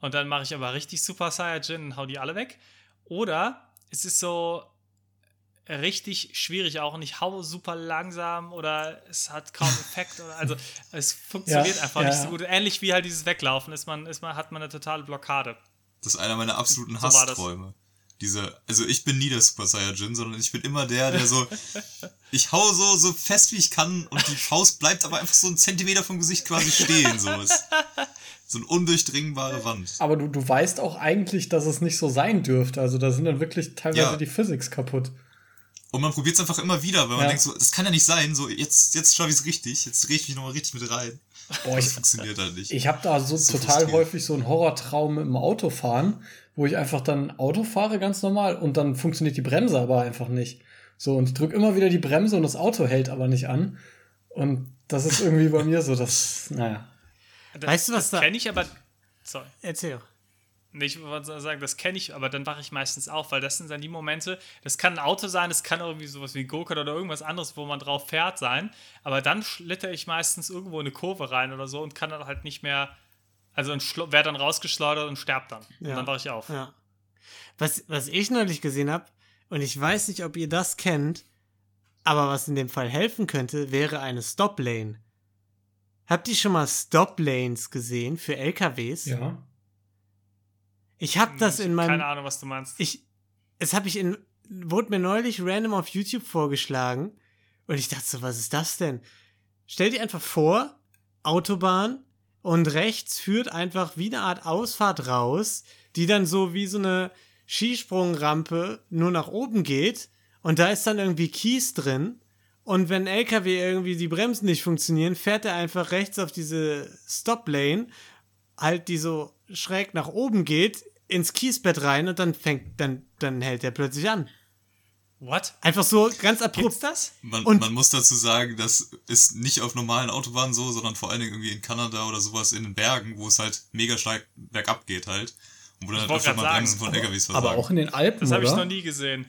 und dann mache ich aber richtig Super Saiyajin und hau die alle weg, oder es ist so richtig schwierig auch und ich hau super langsam oder es hat kaum Effekt oder also es funktioniert Ja, einfach ja, nicht so gut. Ähnlich wie halt dieses Weglaufen ist man, ist man, hat man eine totale Blockade. Das ist einer meiner absoluten So war das. Hassträume. Diese, also ich bin nie der Super Saiyajin, sondern ich bin immer der, der so, ich hau so, so fest wie ich kann und die Faust bleibt aber einfach so einen Zentimeter vom Gesicht quasi stehen, so ist. So eine undurchdringbare Wand. Aber du, du weißt auch eigentlich, dass es nicht so sein dürfte. Also da sind dann wirklich teilweise Ja. die Physics kaputt. Und man probiert es einfach immer wieder, weil man Ja. denkt so, das kann ja nicht sein, so jetzt, jetzt schaffe ich es richtig, jetzt drehe ich mich nochmal richtig mit rein. Boah, Das ich, funktioniert halt nicht. ich habe da so So total häufig so einen Horrortraum mit dem Autofahren, wo ich einfach dann Auto fahre ganz normal und dann funktioniert die Bremse aber einfach nicht. So, und ich drücke immer wieder die Bremse und das Auto hält aber nicht an. Und das ist irgendwie bei mir so, das, naja. Das, Weißt du, was das da- kenne ich aber. Sorry. Erzähl. doch. Nee, Ich wollte sagen, das kenne ich, aber dann wache ich meistens auf, weil das sind dann die Momente, das kann ein Auto sein, das kann irgendwie sowas wie ein Go-Kart oder irgendwas anderes, wo man drauf fährt sein, aber dann schlitter ich meistens irgendwo in eine Kurve rein oder so und kann dann halt nicht mehr, Also und werde dann rausgeschleudert und sterb dann. Und Ja. dann wache ich auf. Ja. Was, was ich neulich gesehen habe, und ich weiß nicht, ob ihr das kennt, aber was in dem Fall helfen könnte, wäre eine Stop Lane. Habt ihr schon mal Stop Lanes gesehen für LKWs? Ja. Ich habe das Ich in meinem Keine Ahnung, was du meinst. ich, es habe ich in, wurde mir neulich random auf YouTube vorgeschlagen und ich dachte so, was ist das denn? Stell dir einfach vor, Autobahn und rechts führt einfach wie eine Art Ausfahrt raus, die dann so wie so eine Skisprungrampe nur nach oben geht und da ist dann irgendwie Kies drin und wenn LKW irgendwie die Bremsen nicht funktionieren, fährt er einfach rechts auf diese Stop Lane, halt die so schräg nach oben geht, ins Kiesbett rein und dann fängt, dann, dann hält er plötzlich an. What? Einfach so ganz Gibt's abrupt. das? Man, Und- man muss dazu sagen, das ist nicht auf normalen Autobahnen so, sondern vor allen Dingen irgendwie in Kanada oder sowas in den Bergen, wo es halt mega stark bergab geht halt. Und wo dann halt wollte öfter mal Bremsen von LKWs versagen. Aber auch in den Alpen, Das habe ich noch nie gesehen.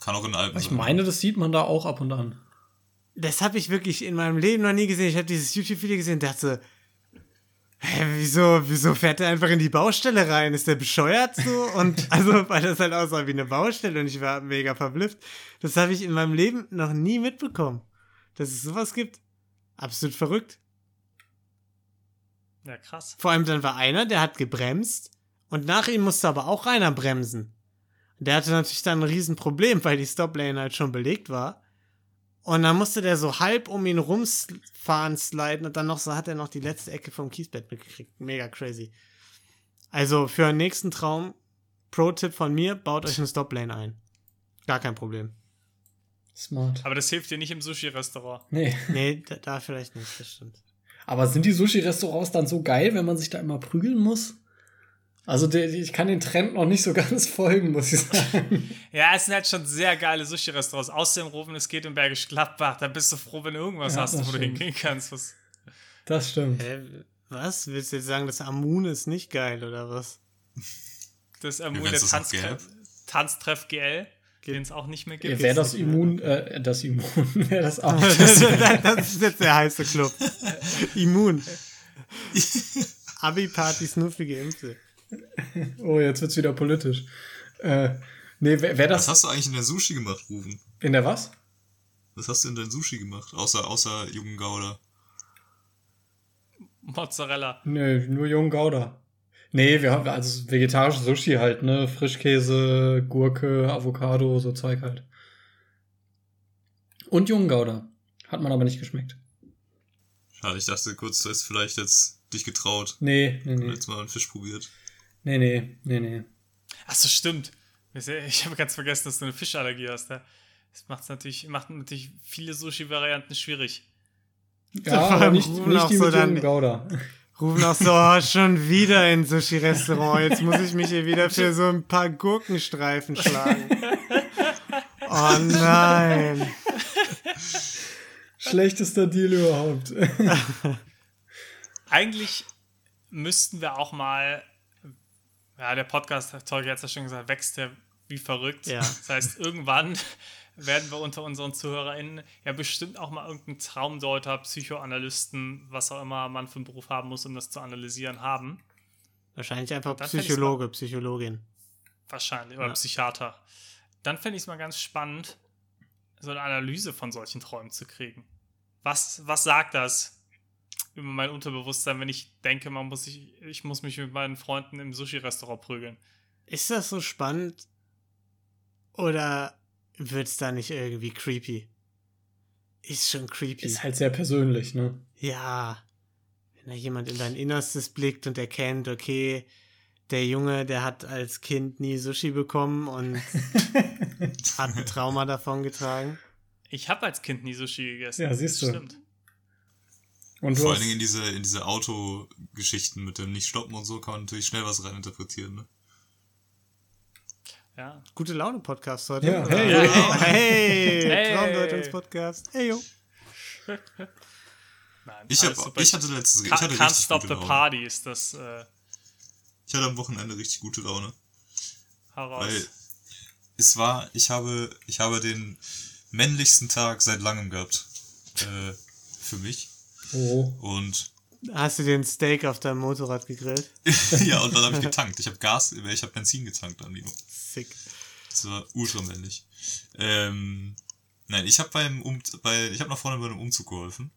Kann auch in den Alpen Ich sein. meine, das sieht man da auch ab und an. Das habe ich wirklich in meinem Leben noch nie gesehen. Ich habe dieses YouTube-Video gesehen und dachte, hä, wieso, wieso fährt er einfach in die Baustelle rein? Ist der bescheuert so? Und also, weil das halt aussah wie eine Baustelle und ich war mega verblüfft. Das habe ich in meinem Leben noch nie mitbekommen, dass es sowas gibt. Absolut verrückt. Ja, krass. Vor allem dann war einer, der hat gebremst und nach ihm musste aber auch einer bremsen. Der hatte natürlich dann ein Riesenproblem, weil die Stoplane halt schon belegt war. Und dann musste der so halb um ihn rumfahren, sliden und dann noch so hat er noch die letzte Ecke vom Kiesbett mitgekriegt. Mega crazy. Also für einen nächsten Traum, Pro-Tipp von mir, baut euch eine Stoplane ein. Gar kein Problem. Smart. Aber das hilft dir nicht im Sushi-Restaurant. Nee. Nee, da, da vielleicht nicht, das stimmt. Aber sind die Sushi-Restaurants dann so geil, wenn man sich da immer prügeln muss? Also der, ich kann den Trend noch nicht so ganz folgen, muss ich sagen. Ja, es sind halt schon sehr geile Sushi-Restaurants. Außerdem rufen, es geht in Bergisch Gladbach. Da bist du froh, wenn du irgendwas Ja, hast, das wo du stimmt. hingehen kannst. Was Das stimmt. Hä, was? Willst du jetzt sagen, das Amun ist nicht geil oder was? das Ja, wenn's der noch Tanztreff, Tanztreff GL, den es auch nicht mehr gibt. Wäre das Immun, äh, das Immun, wäre das auch. das, das ist jetzt der heiße Club. Immun. Abi-Party, snuffige Impfe. Oh, jetzt wird's wieder politisch. Äh, nee, wär Was das hast du eigentlich in dein Sushi gemacht, Rufen? in der was? Was hast du in dein Sushi gemacht? Außer, außer jungen Gouda. Mozzarella. Nö, nur jungen Gouda. Nee, wir haben also vegetarisches Sushi halt, ne? Frischkäse, Gurke, Avocado, so Zeug halt. Und jungen Gouda. Hat man aber nicht geschmeckt. Schade, ich dachte kurz, du hast vielleicht jetzt dich getraut Nee, nee, und nee. jetzt mal einen Fisch probiert. Nee, nee, nee, nee. Achso, stimmt. Ich habe ganz vergessen, dass du eine Fischallergie hast. Ja. Das macht's natürlich, macht natürlich viele Sushi-Varianten schwierig. Ja, aber nicht, rufen nicht auch die so mit dann- Gouda. Rufen auch so, oh, schon wieder in Sushi-Restaurant. Jetzt muss ich mich hier wieder für so ein paar Gurkenstreifen schlagen. Oh nein. Schlechtester Deal überhaupt. Eigentlich müssten wir auch mal, ja, der Podcast, Torge hat es ja schon gesagt, wächst ja wie verrückt. Ja. Das heißt, irgendwann werden wir unter unseren ZuhörerInnen ja bestimmt auch mal irgendeinen Traumdeuter, Psychoanalysten, was auch immer man für einen Beruf haben muss, um das zu analysieren, haben. Wahrscheinlich einfach Dann Psychologe, Psychologin. Wahrscheinlich. Oder Ja. Psychiater. Dann fände ich es mal ganz spannend, so eine Analyse von solchen Träumen zu kriegen. Was, was sagt das über mein Unterbewusstsein, wenn ich denke, man muss sich, ich muss mich mit meinen Freunden im Sushi-Restaurant prügeln? Ist das so spannend? Oder wird's da nicht irgendwie creepy? Ist schon creepy. Ist halt sehr persönlich, ne? Ja. Wenn da jemand in dein Innerstes blickt und erkennt, okay, der Junge, der hat als Kind nie Sushi bekommen und hat ein Trauma davon getragen. Ich habe als Kind nie Sushi gegessen. Ja, siehst du. Das Stimmt. Und Vor allen Dingen in diese, in diese Autogeschichten mit dem Nicht-Stoppen und so kann man natürlich schnell was reininterpretieren, ne? Ja. Gute Laune-Podcast heute. Ja, hey. Ja, hey, Hey. Traumdeutungspodcast. Hey, jo. Nein, Ich, hab, ich hatte letztes, ich Ca- hatte Can't richtig Stop gute the Laune. Party ist das äh, Ich hatte am Wochenende richtig gute Laune. heraus. Weil es war, ich habe, ich habe den männlichsten Tag seit langem gehabt. Äh, für mich. Oh, Und Hast du den Steak auf deinem Motorrad gegrillt? ja, und dann habe ich getankt. Ich habe Gas, ich habe Benzin getankt an Nino. Sick. Das war ultramännlich. Ähm, nein, ich habe beim um bei ich habe nach vorne bei einem Umzug geholfen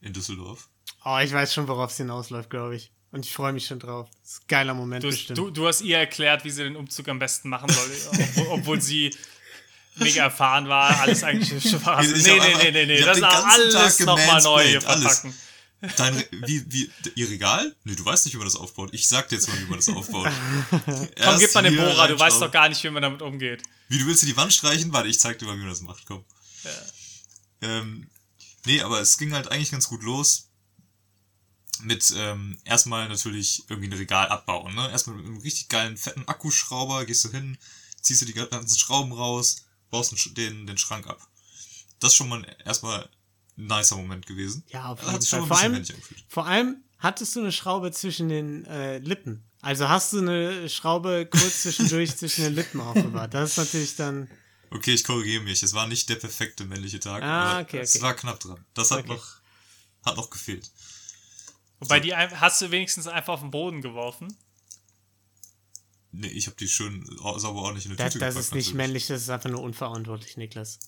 in Düsseldorf. Oh, ich weiß schon, worauf es hinausläuft, glaube ich. Und ich freue mich schon drauf. Das ist ein geiler Moment Du, bestimmt. du, du hast ihr erklärt, wie sie den Umzug am besten machen soll, obwohl sie mega erfahren war, alles eigentlich schon war. Nee, nee, nee, nee, nee, das ist alles nochmal neu alles. verpacken. Dein wie wie ihr Regal? Nee, du weißt nicht, wie man das aufbaut. Ich sag dir jetzt mal, wie man das aufbaut. Komm, gib mal den hier Bohrer, du weißt doch gar nicht, wie man damit umgeht. Wie, du willst dir die Wand streichen? Warte, ich zeig dir mal, wie man das macht. Komm. Ähm, nee, aber es ging halt eigentlich ganz gut los. Mit ähm, erstmal natürlich irgendwie ein Regal abbauen. Ne? Erstmal mit einem richtig geilen, fetten Akkuschrauber gehst du hin, ziehst du die ganzen Schrauben raus, baust den, den, Schrank ab. Das ist schon mal ein- erstmal ein nicer Moment gewesen. ja, auf jeden Fall. Vor allem, vor allem hattest du eine Schraube zwischen den äh, Lippen. Also hast du eine Schraube kurz zwischendurch zwischen den Lippen aufbewahrt. Das ist natürlich dann. Okay, ich korrigiere mich. Es war nicht der perfekte männliche Tag. Ah, aber okay, Es okay. war knapp dran. Das hat Okay. noch, hat noch gefehlt. Wobei die ein- hast du wenigstens einfach auf den Boden geworfen. Nee, ich habe die schön au- sauber ordentlich in eine Das, Tüte das gepackt. ist nicht natürlich. männlich, das ist einfach nur unverantwortlich, Niklas.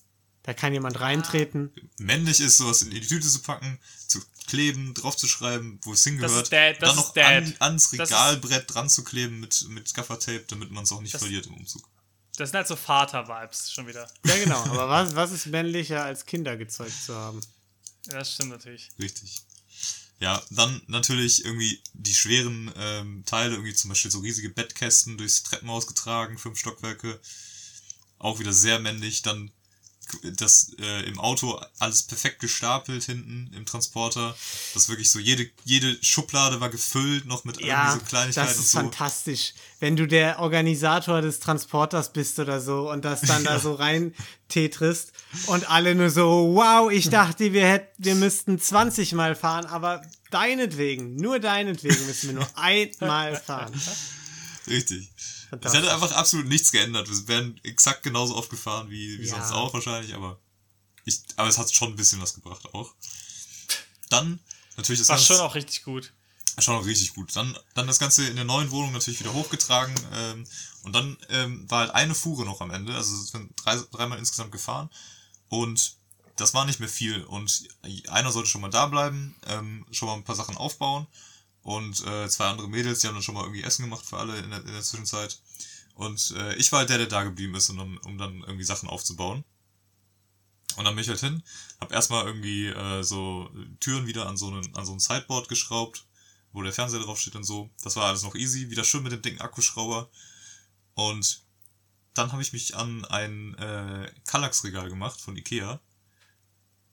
Da kann jemand reintreten. Männlich ist, sowas in die Tüte zu packen, zu kleben, draufzuschreiben, wo es hingehört. ist Dad, das dann ist noch an, ans Regalbrett dran zu kleben mit, mit Gaffertape, damit man es auch nicht Das- verliert im Umzug. Das sind halt so Vater-Vibes schon wieder. Ja, genau. Aber was, was ist männlicher, als Kinder gezeugt zu haben? Ja, Das stimmt natürlich. Richtig. Ja, dann natürlich irgendwie die schweren ähm, Teile, irgendwie zum Beispiel so riesige Bettkästen durchs Treppenhaus getragen, fünf Stockwerke. Auch wieder sehr männlich. Dann das äh, im Auto alles perfekt gestapelt hinten im Transporter. Das wirklich so, jede, jede Schublade war gefüllt, noch mit Ja, irgendwie so Kleinigkeiten das und ist so. fantastisch. Wenn du der Organisator des Transporters bist oder so und das dann da so rein tetrist und alle nur so, wow, ich dachte, wir hätten, wir müssten 20 Mal fahren, aber deinetwegen, nur deinetwegen müssen wir nur einmal fahren. Richtig. Es hätte einfach absolut nichts geändert. Wir wären exakt genauso oft gefahren wie, wie Ja. sonst auch wahrscheinlich, aber ich, aber es hat schon ein bisschen was gebracht auch. Dann natürlich das War Ganze- schon auch richtig gut. schon auch richtig gut. Dann, dann das Ganze in der neuen Wohnung natürlich wieder hochgetragen ähm, und dann ähm, war halt eine Fuhre noch am Ende, also es sind drei, dreimal insgesamt gefahren und das war nicht mehr viel und einer sollte schon mal da bleiben, ähm, schon mal ein paar Sachen aufbauen und äh, zwei andere Mädels, die haben dann schon mal irgendwie Essen gemacht für alle in der, in der Zwischenzeit und äh, ich war halt der, der da geblieben ist, dann, um dann irgendwie Sachen aufzubauen. Und dann bin ich halt hin, hab erstmal irgendwie äh, so Türen wieder an so, einen, an so ein Sideboard geschraubt, wo der Fernseher drauf steht und so. Das war alles noch easy, wieder schön mit dem dicken Akkuschrauber. Und dann habe ich mich an ein äh, Kallax-Regal gemacht von Ikea.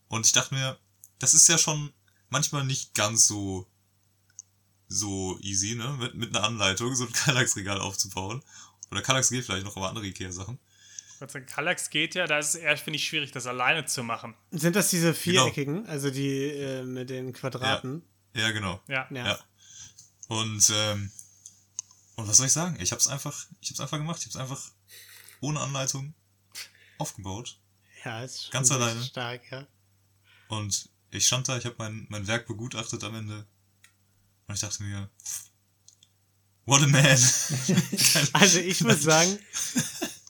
Und ich dachte mir, das ist ja schon manchmal nicht ganz so so easy, ne? Mit, mit einer Anleitung so ein Kallax-Regal aufzubauen. Oder Kallax geht vielleicht noch, aber andere Ikea-Sachen. Kallax geht ja, da ist es eher, finde ich, schwierig, das alleine zu machen. Sind das diese Genau. viereckigen, also die äh, mit den Quadraten? Ja, genau. Ja. Ja. Ja. Und, ähm, und was soll ich sagen? Ich hab's einfach, ich hab's einfach gemacht. Ich hab's einfach ohne Anleitung aufgebaut. Ja, ist schon Ganz alleine. stark, ja. Und ich stand da, ich habe mein, mein Werk begutachtet am Ende. Und ich dachte mir, what a man. Also ich muss sagen,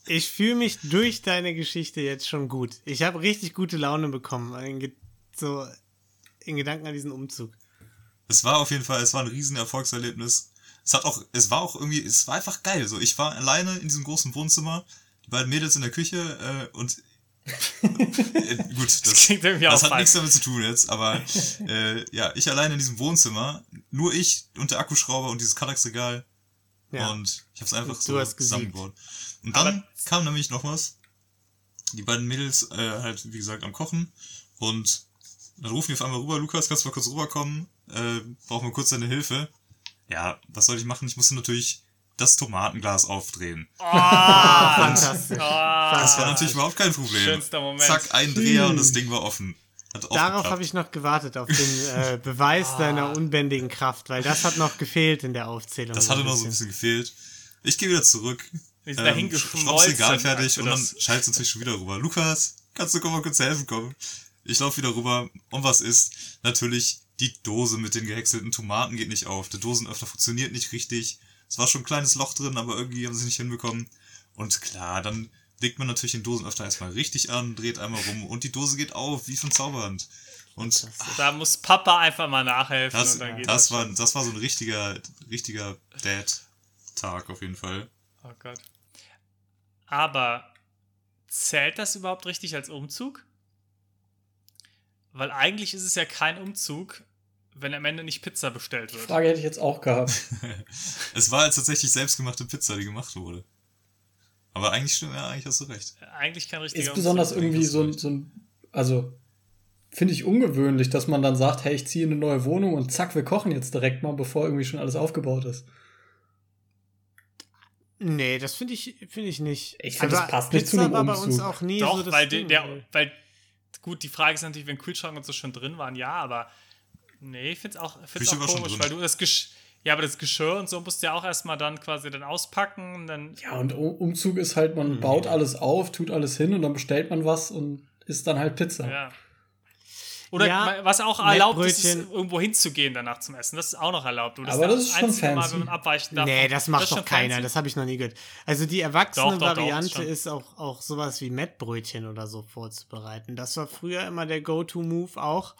ich fühle mich durch deine Geschichte jetzt schon gut. Ich habe richtig gute Laune bekommen, so in Gedanken an diesen Umzug. es war auf jeden Fall, es war ein riesen Erfolgserlebnis. Es hat auch, es war auch irgendwie, es war einfach geil. So, ich war alleine in diesem großen Wohnzimmer, die beiden Mädels in der Küche äh, und äh, gut, das, das auch hat falsch. nichts damit zu tun jetzt, aber äh, ja, ich alleine in diesem Wohnzimmer, nur ich und der Akkuschrauber und dieses Kallax-Regal Ja. und ich habe es einfach so zusammengebaut. Und dann Aber- kam nämlich noch was. Die beiden Mädels äh, halt, wie gesagt, am Kochen und dann rufen die auf einmal rüber, Lukas, kannst du mal kurz rüberkommen? Äh, brauchen wir kurz deine Hilfe. Ja, was soll ich machen? Ich musste natürlich das Tomatenglas aufdrehen. Fantastisch. Ah, Das war natürlich überhaupt kein Problem. Schönster Moment. Zack, ein Dreher und das Ding war offen. Hat Darauf habe ich noch gewartet, auf den äh, Beweis deiner unbändigen Kraft, weil das hat noch gefehlt in der Aufzählung. Das hatte noch so ein bisschen gefehlt. Ich gehe wieder zurück. Sch- geschmolzen, schraub's Regal fertig und dann du natürlich schon wieder rüber. Lukas, kannst du mal kurz helfen kommen? Ich laufe wieder rüber und was ist? Natürlich Die Dose mit den gehäckselten Tomaten geht nicht auf. Der Dosenöffner funktioniert nicht richtig. Es war schon ein kleines Loch drin, aber irgendwie haben sie es nicht hinbekommen. Und klar, dann legt man natürlich den Dosenöffner erstmal richtig an, dreht einmal rum und die Dose geht auf, wie von Zauberhand. Und Da muss Papa einfach mal nachhelfen das, und dann geht das, das. war, das war so ein richtiger, richtiger Dad-Tag auf jeden Fall. Oh Gott. Aber zählt das überhaupt richtig als Umzug? Weil eigentlich ist es ja kein Umzug, wenn am Ende nicht Pizza bestellt wird. Frage hätte ich jetzt auch gehabt. Es war jetzt tatsächlich selbstgemachte Pizza, die gemacht wurde. Aber eigentlich stimmt, ja, eigentlich hast du recht. Eigentlich kein richtiger Ist besonders Umzug. irgendwie so, ein- so ein, also finde ich ungewöhnlich, dass man dann sagt, hey, ich ziehe in eine neue Wohnung und zack, wir kochen jetzt direkt mal, bevor irgendwie schon alles aufgebaut ist. Nee, das finde ich, finde ich nicht. Ich find, Aber das passt nicht zu Pizza einem war bei uns auch nie Doch, so das weil, weil- der, weil, gut, die Frage ist natürlich, wenn Kühlschrank und so schon drin waren, ja, aber nee, ich finde es auch, find's auch komisch, weil du das Gesch ja, aber das Geschirr und so musst du ja auch erstmal dann quasi dann auspacken und dann, Ja, und Umzug ist halt, man baut alles auf, tut alles hin und dann bestellt man was und isst dann halt Pizza. ja. Oder Ja, was auch erlaubt ist, irgendwo hinzugehen danach zum Essen. Das ist auch noch erlaubt. Du, das Aber das ist schon einzige Mal, fancy. wenn man abweichen darf. Nee, das macht ist doch keiner. fancy. Das habe ich noch nie gehört. Also die erwachsene Doch, doch, doch, Variante ist schon. ist auch, auch sowas wie Mettbrötchen oder so vorzubereiten. Das war früher immer der Go-To-Move auch.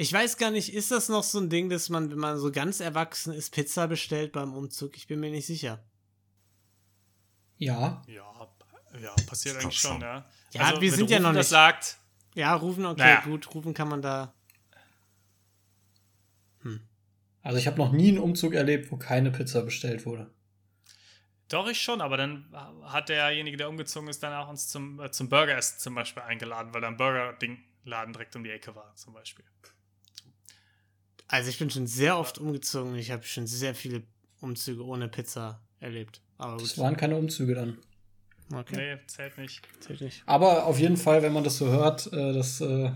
Ich weiß gar nicht, ist das noch so ein Ding, dass man, wenn man so ganz erwachsen ist, Pizza bestellt beim Umzug? Ich bin mir nicht sicher. Ja. Ja, ja passiert eigentlich schon, schon. ja. Ja, also, wir sind ja noch das nicht- sagt, Ja, rufen, okay, Naja. gut, rufen kann man da. Also ich habe noch nie einen Umzug erlebt, wo keine Pizza bestellt wurde. Doch, ich schon, aber dann hat derjenige, der umgezogen ist, dann auch uns zum, äh, zum Burgeressen zum Beispiel eingeladen, weil da ein Burger-Ding-Laden direkt um die Ecke war, zum Beispiel. Also ich bin schon sehr oft umgezogen und ich habe schon sehr viele Umzüge ohne Pizza erlebt. Aber Das gut, waren keine Umzüge dann. okay. Nee, zählt nicht. zählt nicht. Aber auf jeden Fall, wenn man das so hört, äh, das äh,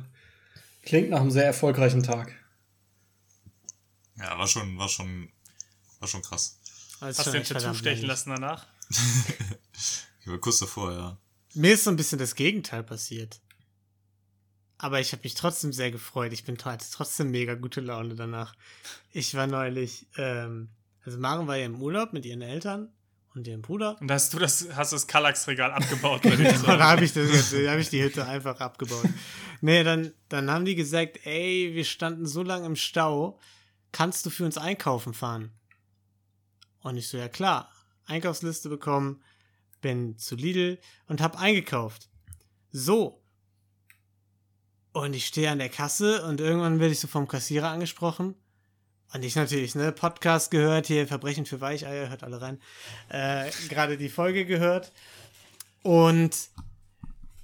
klingt nach einem sehr erfolgreichen Tag. Ja, war schon, war schon, war schon krass. Ist Hast schon du den Tattoo stechen lassen danach? Ich war kurz davor, ja. Mir ist so ein bisschen das Gegenteil passiert. Aber ich habe mich trotzdem sehr gefreut. Ich bin hatte trotzdem mega gute Laune danach. Ich war neulich, ähm, also Maren war ja im Urlaub mit ihren Eltern und ihrem Bruder. Und hast du das, hast das Kallax-Regal abgebaut? da habe ich, das ganze- da hab ich die Hütte einfach abgebaut. Nee, dann, dann haben die gesagt, ey, wir standen so lange im Stau, kannst du für uns einkaufen fahren? Und ich so, ja klar, Einkaufsliste bekommen, bin zu Lidl und hab eingekauft. So. Und ich stehe an der Kasse und irgendwann werde ich so vom Kassierer angesprochen. Und ich natürlich, ne, Podcast gehört hier, Verbrechen für Weicheier, hört alle rein. Äh, gerade die Folge gehört. Und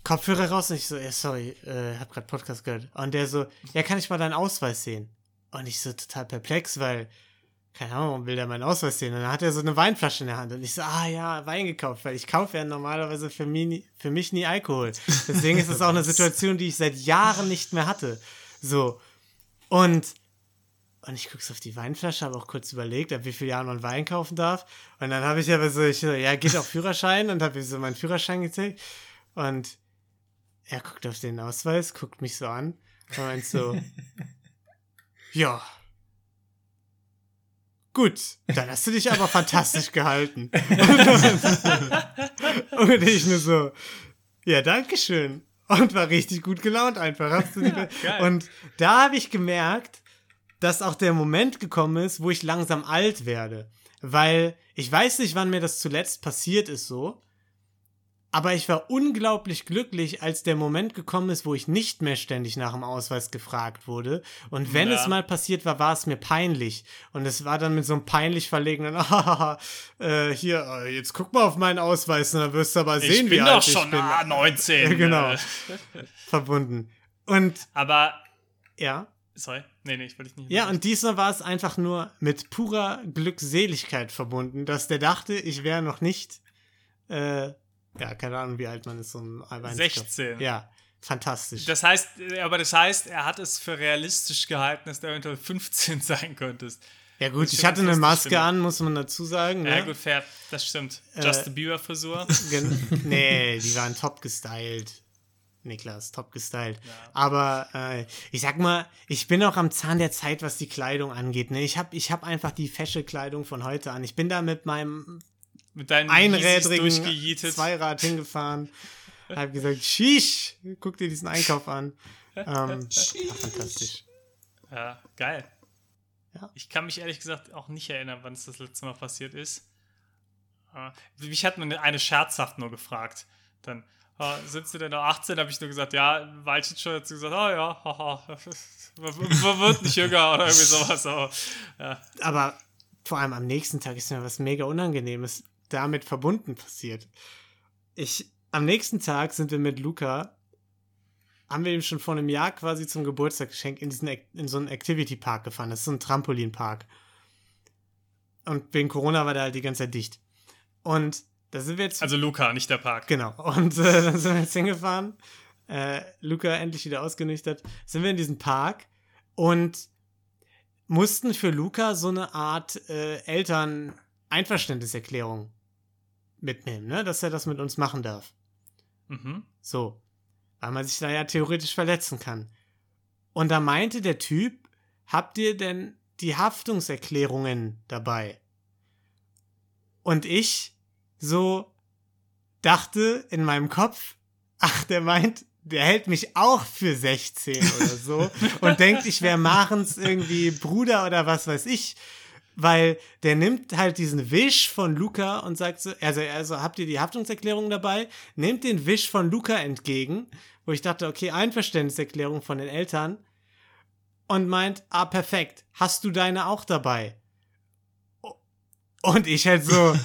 Kopfhörer raus und ich so, ja, sorry, äh, hab grad Podcast gehört. Und der so, ja, kann ich mal deinen Ausweis sehen? Und ich so total perplex, weil, keine Ahnung, will der meinen Ausweis sehen? Und dann hat er so eine Weinflasche in der Hand. Und ich so, ah ja, Wein gekauft, weil ich kaufe ja normalerweise für mich, nie- für mich nie Alkohol. Deswegen ist es auch eine Situation, die ich seit Jahren nicht mehr hatte. So. Und, und ich guck's auf die Weinflasche, habe auch kurz überlegt, ab wie viel Jahren man Wein kaufen darf. Und dann habe ich aber so, ich so, ja, geht auch Führerschein und habe so meinen Führerschein gezählt. Und er guckt auf den Ausweis, guckt mich so an und meint so, ja. Gut, dann hast du dich aber fantastisch gehalten. und ich nur so, ja, danke schön. Und war richtig gut gelaunt einfach. Geil. und da habe ich gemerkt, dass auch der Moment gekommen ist, wo ich langsam alt werde. Weil ich weiß nicht, wann mir das zuletzt passiert ist so. Aber ich war unglaublich glücklich, als der Moment gekommen ist, wo ich nicht mehr ständig nach dem Ausweis gefragt wurde. Und wenn Ja. es mal passiert war, war es mir peinlich. Und es war dann mit so einem peinlich verlegenen, ah, äh, hier, äh, jetzt guck mal auf meinen Ausweis und dann wirst du aber sehen, ich wie bin alt doch schon ich bin. ah, 19. Ja, genau. äh. verbunden. Und Aber, ja, sorry, nee, nee, ich wollte nicht. Ja, und diesmal war es einfach nur mit purer Glückseligkeit verbunden, dass der dachte, ich wäre noch nicht, äh, ja, keine Ahnung, wie alt man ist, so ein Weihnachtsstoff. 16. Ja, fantastisch. Das heißt, aber das heißt, er hat es für realistisch gehalten, dass du eventuell 15 sein könntest. ja gut, ich hatte eine Maske finde. an, muss man dazu sagen. Ja, Ne? gut, fair, das stimmt. Äh, Justin Bieber Frisur. Gen nee, die waren top gestylt. Niklas, top gestylt. Aber äh, ich sag mal, ich bin auch am Zahn der Zeit, was die Kleidung angeht. Ne? Ich habe ich hab einfach die Fashion-Kleidung von heute an. Ich bin da mit meinem Mit deinen einrädrigen. Zweirad hingefahren. Hab gesagt, shish, guck dir diesen Einkauf an. Ähm, war fantastisch. Ja, geil. Ja. Ich kann mich ehrlich gesagt auch nicht erinnern, wann es das letzte Mal passiert ist. Äh, Mich hat nur eine scherzhaft nur gefragt. Dann, äh, sind sie denn noch 18? habe ich nur gesagt, ja, ein Weilchen schon hat sie gesagt, oh ja, haha, man wird nicht jünger oder irgendwie sowas. Aber, ja. Aber vor allem am nächsten Tag ist mir was mega Unangenehmes damit verbunden passiert. Ich, am nächsten Tag sind wir mit Luca, haben wir ihm schon vor einem Jahr quasi zum Geburtstag geschenkt in, diesen, in so einen Activity Park gefahren. Das ist so ein Trampolinpark. Und wegen Corona war der halt die ganze Zeit dicht. Und da sind wir jetzt. Also Luca, nicht der Park. Genau. Und äh, dann sind wir jetzt hingefahren. Äh, Luca endlich wieder ausgenüchtert. Sind wir in diesem Park und mussten für Luca so eine Art äh, Eltern-Einverständniserklärung mitnehmen, ne? dass er das mit uns machen darf. Mhm. So. Weil man sich da ja theoretisch verletzen kann. Und da meinte der Typ, habt ihr denn die Haftungserklärungen dabei? Und ich so dachte in meinem Kopf, ach, der meint, der hält mich auch für 16 oder so und denkt, ich wäre Marens irgendwie Bruder oder was weiß ich. Weil der nimmt halt diesen Wisch von Luca und sagt so, also, also habt ihr die Haftungserklärung dabei? Nimmt den Wisch von Luca entgegen, wo ich dachte, okay, Einverständniserklärung von den Eltern und meint, ah, perfekt, hast du deine auch dabei? Und ich halt so,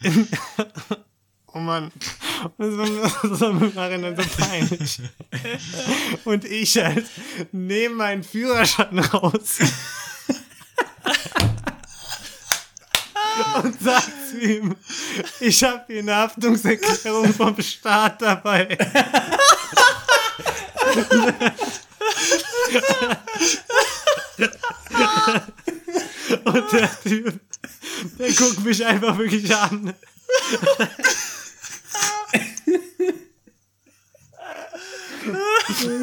oh Mann, das war, mir nachher so peinlich. Und ich halt nehme meinen Führerschein raus. Und sag zu ihm, ich habe hier eine Haftungserklärung vom Staat dabei. Und der Typ, der guckt mich einfach wirklich an.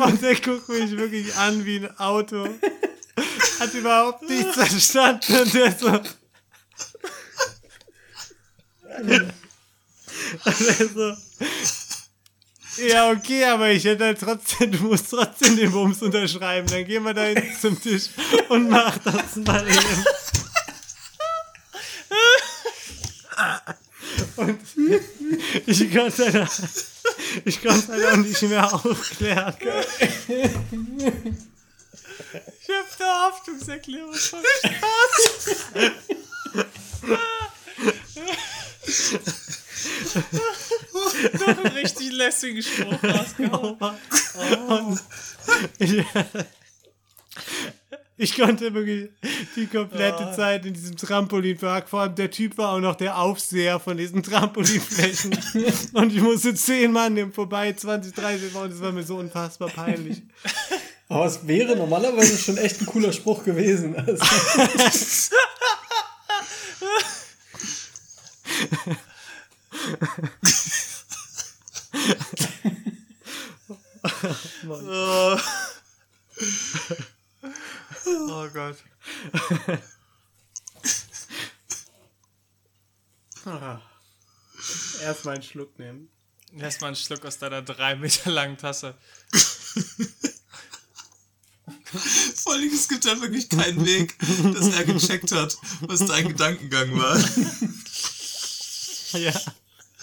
Und der guckt mich wirklich an wie ein Auto. Hat überhaupt nichts verstanden. Und der so. Und der so. Ja, okay, aber ich hätte halt trotzdem, du musst trotzdem den Bums unterschreiben. Dann gehen wir da hin zum Tisch und mach das mal eben. Und ich konnte da, ich konnte halt auch nicht mehr aufklären. Ich hab eine Haftungserklärung vom Staat. Noch einen richtig lässigen Spruch rausgehauen. Und ich, ich konnte wirklich die komplette Zeit in diesem Trampolinpark, vor allem der Typ war auch noch der Aufseher von diesen Trampolinflächen. Und ich musste zehn Mann im vorbei, 20, 30 Mal, und das war mir so unfassbar peinlich. Aber es wäre normalerweise schon echt ein cooler Spruch gewesen. Also, Oh Gott. Erstmal einen Schluck nehmen. Erstmal einen Schluck aus deiner drei Meter langen Tasse. Vor allem, es gibt ja wirklich keinen Weg, dass er gecheckt hat, was dein Gedankengang war. Ja.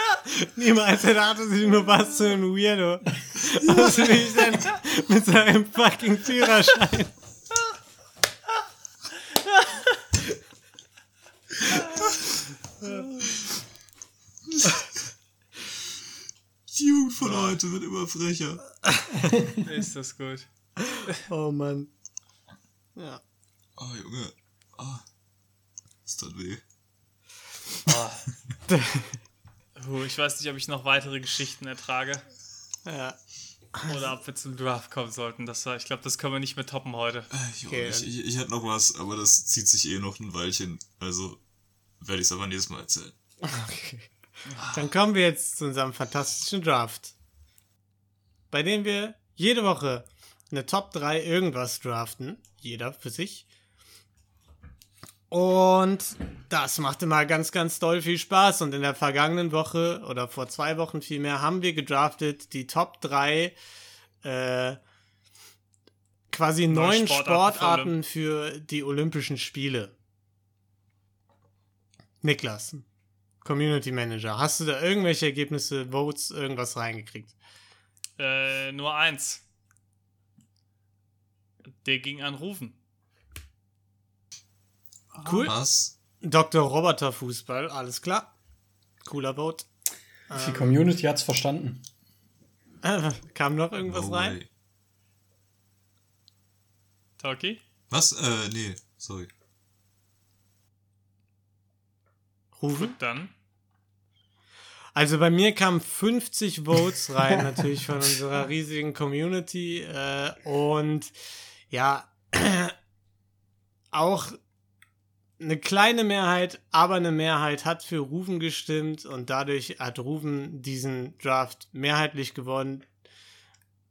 Niemals, er dachte sich nur, was für ein Weirdo. Was will ich denn mit seinem fucking Führerschein? Die Jugend von heute wird immer frecher. Ist das gut. Oh Mann. Ja. Oh, Junge. Oh. Das tut weh. Ich weiß nicht, ob ich noch weitere Geschichten ertrage. Ja. Oder ob wir zum Draft kommen sollten. Das war, ich glaube, das können wir nicht mehr toppen heute. Äh, Ich, Okay, dann- ich, ich hätte noch was, aber das zieht sich eh noch ein Weilchen. Also werde ich es aber nächstes Mal erzählen. Dann kommen wir jetzt zu unserem fantastischen Draft. bei dem wir jede Woche eine Top 3 irgendwas draften. Jeder für sich. Und das macht immer ganz, ganz doll viel Spaß. Und in der vergangenen Woche oder vor zwei Wochen vielmehr haben wir gedraftet die Top 3 äh, quasi Neue neuen Sportarten Sportarten für die Olympischen Spiele. Niklas, Community Manager, hast du da irgendwelche Ergebnisse, Votes, irgendwas reingekriegt? Äh, nur eins. Der ging an Rufen. Cool. Was? Dr. Roboter Fußball, alles klar. Cooler Vote. Die Community hat's verstanden. Äh, kam noch irgendwas No rein? Talkie? Was? Äh, nee, sorry. Rufen? Dann. Also bei mir kamen 50 Votes rein, natürlich von unserer riesigen Community. Äh, und ja, auch eine kleine Mehrheit, aber eine Mehrheit hat für Rufen gestimmt und dadurch hat Rufen diesen Draft mehrheitlich gewonnen.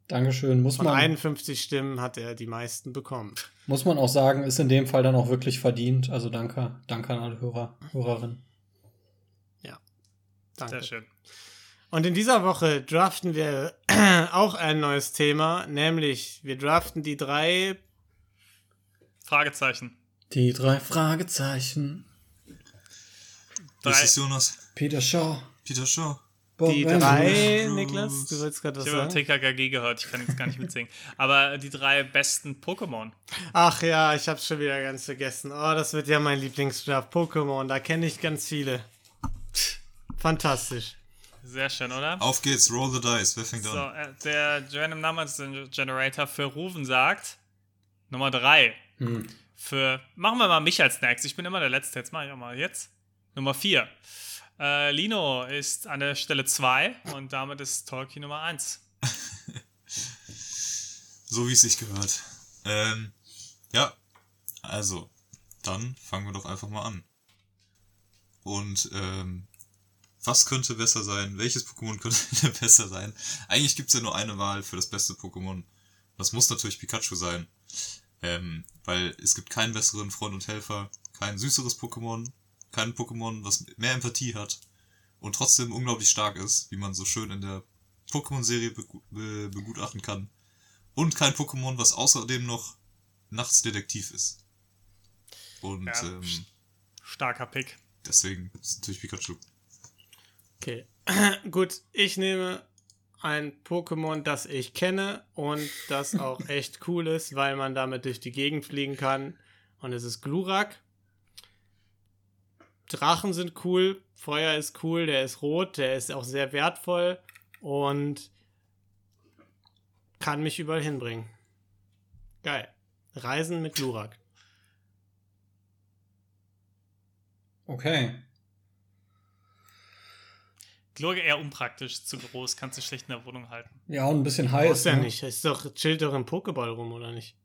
Dankeschön. Muss Von man, 51 Stimmen hat er die meisten bekommen. muss man auch sagen, ist in dem Fall dann auch wirklich verdient. Also danke, danke an alle Hörer, Hörerinnen. Danke. Sehr schön. Und in dieser Woche draften wir auch ein neues Thema, nämlich wir draften die drei Fragezeichen. Die drei Fragezeichen. Drei. Das ist Jonas. Peter Shaw. Peter Shaw. Bob Die drei, Bruce. Niklas, du wolltest gerade was Ich habe sagen? TKKG gehört, ich kann jetzt gar nicht mitsingen. Aber die drei besten Pokémon. Ach ja, ich hab's schon wieder ganz vergessen. Oh, das wird ja mein Lieblingsdraft. Pokémon, da kenne ich ganz viele. Fantastisch. Sehr schön, oder? Auf geht's, roll the dice. Wer fängt So, an? äh, der Random Numbers Generator für Rufen sagt Nummer 3. Hm. Für, machen wir mal mich als Next. Ich bin immer der Letzte. Jetzt mache ich auch mal jetzt. Nummer 4. Äh, Lino ist an der Stelle 2 und damit ist Tolki Nummer 1. So wie es sich gehört. Ähm, ja. Also, dann fangen wir doch einfach mal an. Und, ähm, was könnte besser sein? Welches Pokémon könnte besser sein? Eigentlich gibt's ja nur eine Wahl für das beste Pokémon. Das muss natürlich Pikachu sein. Ähm, weil es gibt keinen besseren Freund und Helfer, kein süßeres Pokémon, kein Pokémon, was mehr Empathie hat und trotzdem unglaublich stark ist, wie man so schön in der Pokémon-Serie begu- be begutachten kann. Und kein Pokémon, was außerdem noch nachts Detektiv ist. Und Ja. ähm, Starker Pick. deswegen ist natürlich Pikachu. Okay. Gut, ich nehme ein Pokémon, das ich kenne und das auch echt cool ist, weil man damit durch die Gegend fliegen kann. Und es ist Glurak. Drachen sind cool, Feuer ist cool, der ist rot, der ist auch sehr wertvoll und kann mich überall hinbringen. Geil. Reisen mit Glurak. Okay. Glurge eher unpraktisch, zu groß, kannst du schlecht in der Wohnung halten. Ja, und ein bisschen Ist heiß. ja ne? nicht. Ist doch, chillt doch im Pokéball rum, oder nicht?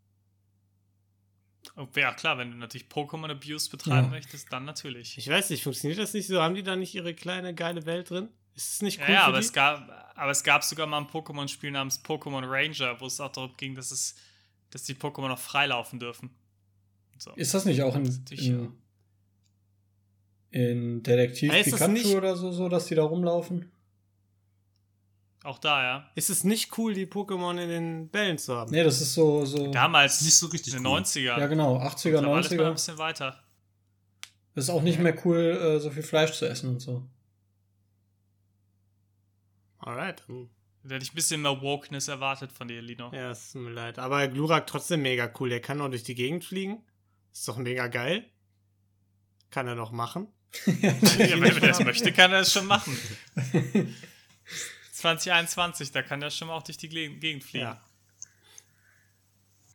Ja, klar, wenn du natürlich Pokémon Abuse betreiben Ja. möchtest, dann natürlich. Ich weiß nicht, funktioniert das nicht so? Haben die da nicht ihre kleine geile Welt drin? Ist es nicht cool Ja, ja für aber die? es, gab, aber es gab sogar mal ein Pokémon-Spiel namens Pokémon Ranger, wo es auch darum ging, dass, es, dass die Pokémon noch freilaufen dürfen. So. Ist das nicht auch in, in, in Detektiv das Pikachu nicht- oder so, so, dass die da rumlaufen? Auch da, ja. Ist es nicht cool, die Pokémon in den Bällen zu haben? Nee, das ist so, so. Damals, Nicht so richtig in den cool. 90er. Ja, genau, 80er, Da war alles mal ein 90er. bisschen weiter. Ist auch nicht mehr cool, äh, so viel Fleisch zu essen und so. Alright. dann- Da hätte ich ein bisschen mehr Wokeness erwartet von dir, Lino. Ja, es tut mir leid. Aber Glurak trotzdem mega cool. Der kann auch durch die Gegend fliegen. Ist doch mega geil. Kann er doch machen. Ja, wenn er das möchte, kann er das schon machen. 2021, da kann er schon mal auch durch die Ge- Gegend fliegen. Ja.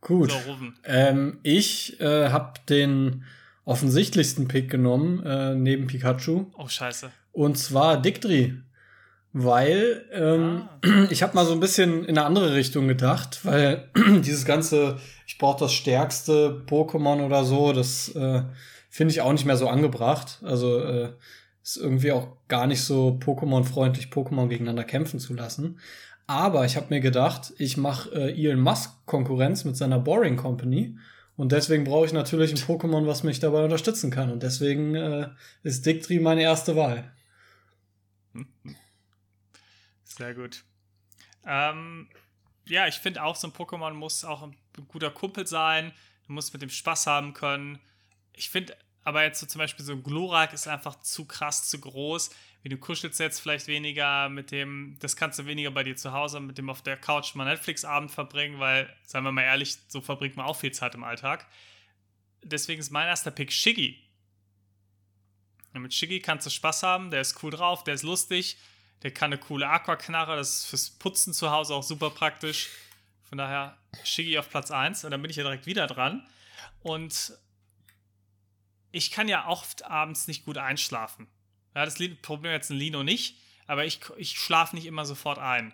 Gut. So. Ähm, ich äh, habe den offensichtlichsten Pick genommen, äh, neben Pikachu. Oh, scheiße. Und zwar Dictri. Weil ähm, ich habe mal so ein bisschen in eine andere Richtung gedacht, weil dieses ganze, ich brauche das stärkste Pokémon oder so, das äh, finde ich auch nicht mehr so angebracht. Also äh, ist irgendwie auch gar nicht so Pokémon-freundlich, Pokémon gegeneinander kämpfen zu lassen. Aber ich habe mir gedacht, ich mache äh, Elon Musk Konkurrenz mit seiner Boring Company. Und deswegen brauche ich natürlich ein Pokémon, was mich dabei unterstützen kann. Und deswegen äh, ist Dictri meine erste Wahl. Sehr gut. Ähm, ja, ich finde auch, so ein Pokémon muss auch ein guter Kumpel sein. Du musst mit dem Spaß haben können. Ich finde aber jetzt so zum Beispiel so ein Glurak ist einfach zu krass, zu groß. Wie du kuschelst jetzt vielleicht weniger mit dem, das kannst du weniger bei dir zu Hause mit dem auf der Couch mal Netflix-Abend verbringen, weil, seien wir mal ehrlich, so verbringt man auch viel Zeit im Alltag. Deswegen ist mein erster Pick Shiggy. Ja, mit Shiggy kannst du Spaß haben, der ist cool drauf, der ist lustig, der kann eine coole Aquaknarre, das ist fürs Putzen zu Hause auch super praktisch. Von daher Shiggy auf Platz 1 und dann bin ich ja direkt wieder dran. Und ich kann ja oft abends nicht gut einschlafen. Ja, das Problem jetzt ein Lino nicht, aber ich, ich schlafe nicht immer sofort ein.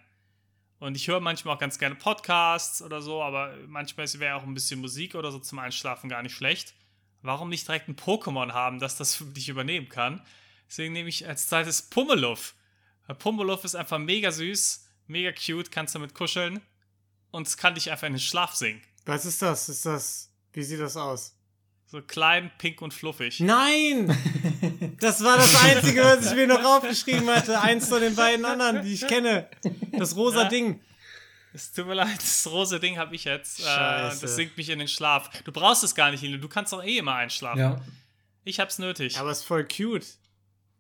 Und ich höre manchmal auch ganz gerne Podcasts oder so, aber manchmal wäre auch ein bisschen Musik oder so zum Einschlafen gar nicht schlecht. Warum nicht direkt ein Pokémon haben, das das für dich übernehmen kann? Deswegen nehme ich als zweites Pummeluff. Pummeluff ist einfach mega süß, mega cute, kannst damit kuscheln und es kann dich einfach in den Schlaf singen. Was ist das? Ist das. Wie sieht das aus? So klein, pink und fluffig. Nein! Das war das Einzige, was ich mir noch aufgeschrieben hatte. Eins von den beiden anderen, die ich kenne. Das rosa Ja. Ding. Es tut mir leid, das rosa Ding habe ich jetzt. Äh, Scheiße. das singt mich in den Schlaf. Du brauchst es gar nicht, Lino. Du kannst doch eh immer einschlafen. Ja. Ich hab's nötig. Aber ist voll cute.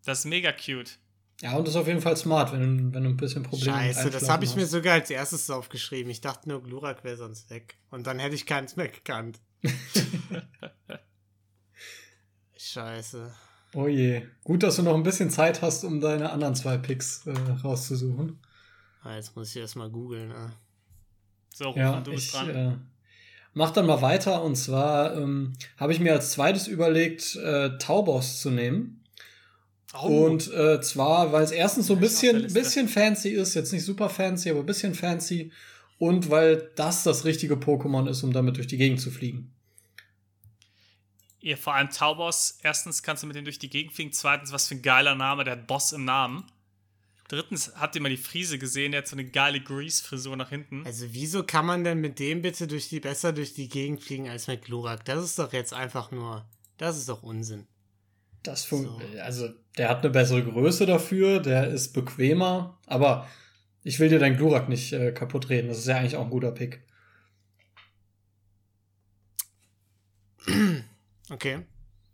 Das ist mega cute. Ja, und das ist auf jeden Fall smart, wenn, du- wenn du ein bisschen Probleme mit Scheiße, das habe ich mir hast. sogar als erstes aufgeschrieben. Ich dachte nur, Glurak wäre sonst weg. Und dann hätte ich keins mehr gekannt. Scheiße. Oh je. Gut, dass du noch ein bisschen Zeit hast, um deine anderen zwei Picks äh, rauszusuchen. Ah, jetzt muss ich erstmal googeln. Ah. So, Rufen, Ja, du bist ich dran. äh, mach dann mal weiter. Und zwar ähm, habe ich mir als zweites überlegt, äh, Taubos zu nehmen. Oh, Und äh, zwar, weil es erstens so ein bisschen, bisschen fancy ist, jetzt nicht super fancy, aber ein bisschen fancy. Und weil das das richtige Pokémon ist, um damit durch die Gegend zu fliegen. ihr vor allem Taubos. Erstens kannst du mit dem durch die Gegend fliegen. Zweitens, was für ein geiler Name. Der hat Boss im Namen. Drittens, habt ihr mal die Frise gesehen? Der hat so eine geile Grease-Frisur nach hinten. Also wieso kann man denn mit dem bitte durch die besser durch die Gegend fliegen als mit Glurak? Das ist doch jetzt einfach nur. Das ist doch Unsinn. Das fun So. Also, der hat eine bessere Größe dafür, der ist bequemer, aber ich will dir dein Glurak nicht äh, kaputt reden. Das ist ja eigentlich auch ein guter Pick. Okay.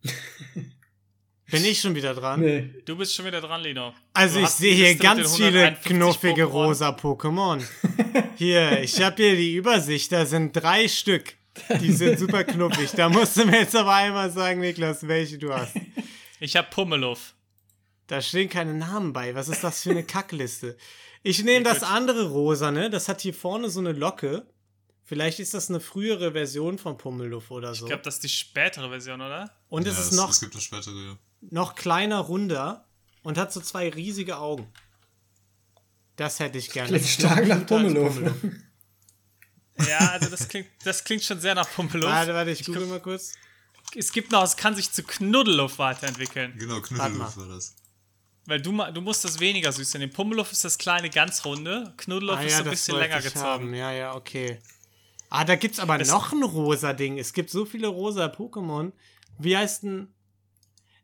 Bin ich schon wieder dran? Nee. Du bist schon wieder dran, Lino. Also Du ich sehe hier ganz viele 151 knuffige Pokémon. rosa Pokémon. Hier, ich habe hier die Übersicht, da sind drei Stück. Die sind super knuffig. Da musst du mir jetzt aber einmal sagen, Niklas, welche du hast. Ich hab Pummeluff. Da stehen keine Namen bei. Was ist das für eine Kackliste? Ich nehme das andere rosa, ne? Das hat hier vorne so eine Locke. Vielleicht ist das eine frühere Version von Pummeluff oder so. Ich glaube, das ist die spätere Version, oder? Und es ja, ist es, noch, es gibt eine spätere, ja. noch kleiner, runder und hat so zwei riesige Augen. Das hätte ich gerne. Klingt Das stark nach Pummeluff. Ja, also das klingt, das klingt schon sehr nach Pummeluff. Warte, warte, ich google mal kurz. Es gibt noch, es kann sich zu Knuddeluff weiterentwickeln. Genau, mal. war das. Weil du, ma- du musst das weniger süß nehmen. Pummeluff ist das kleine, ganz runde. Knuddeluff ist so ein bisschen länger ich gezogen. haben. Ja, ja, okay. Ah, da gibt's aber Das- noch ein rosa Ding. Es gibt so viele rosa Pokémon. Wie heißt denn?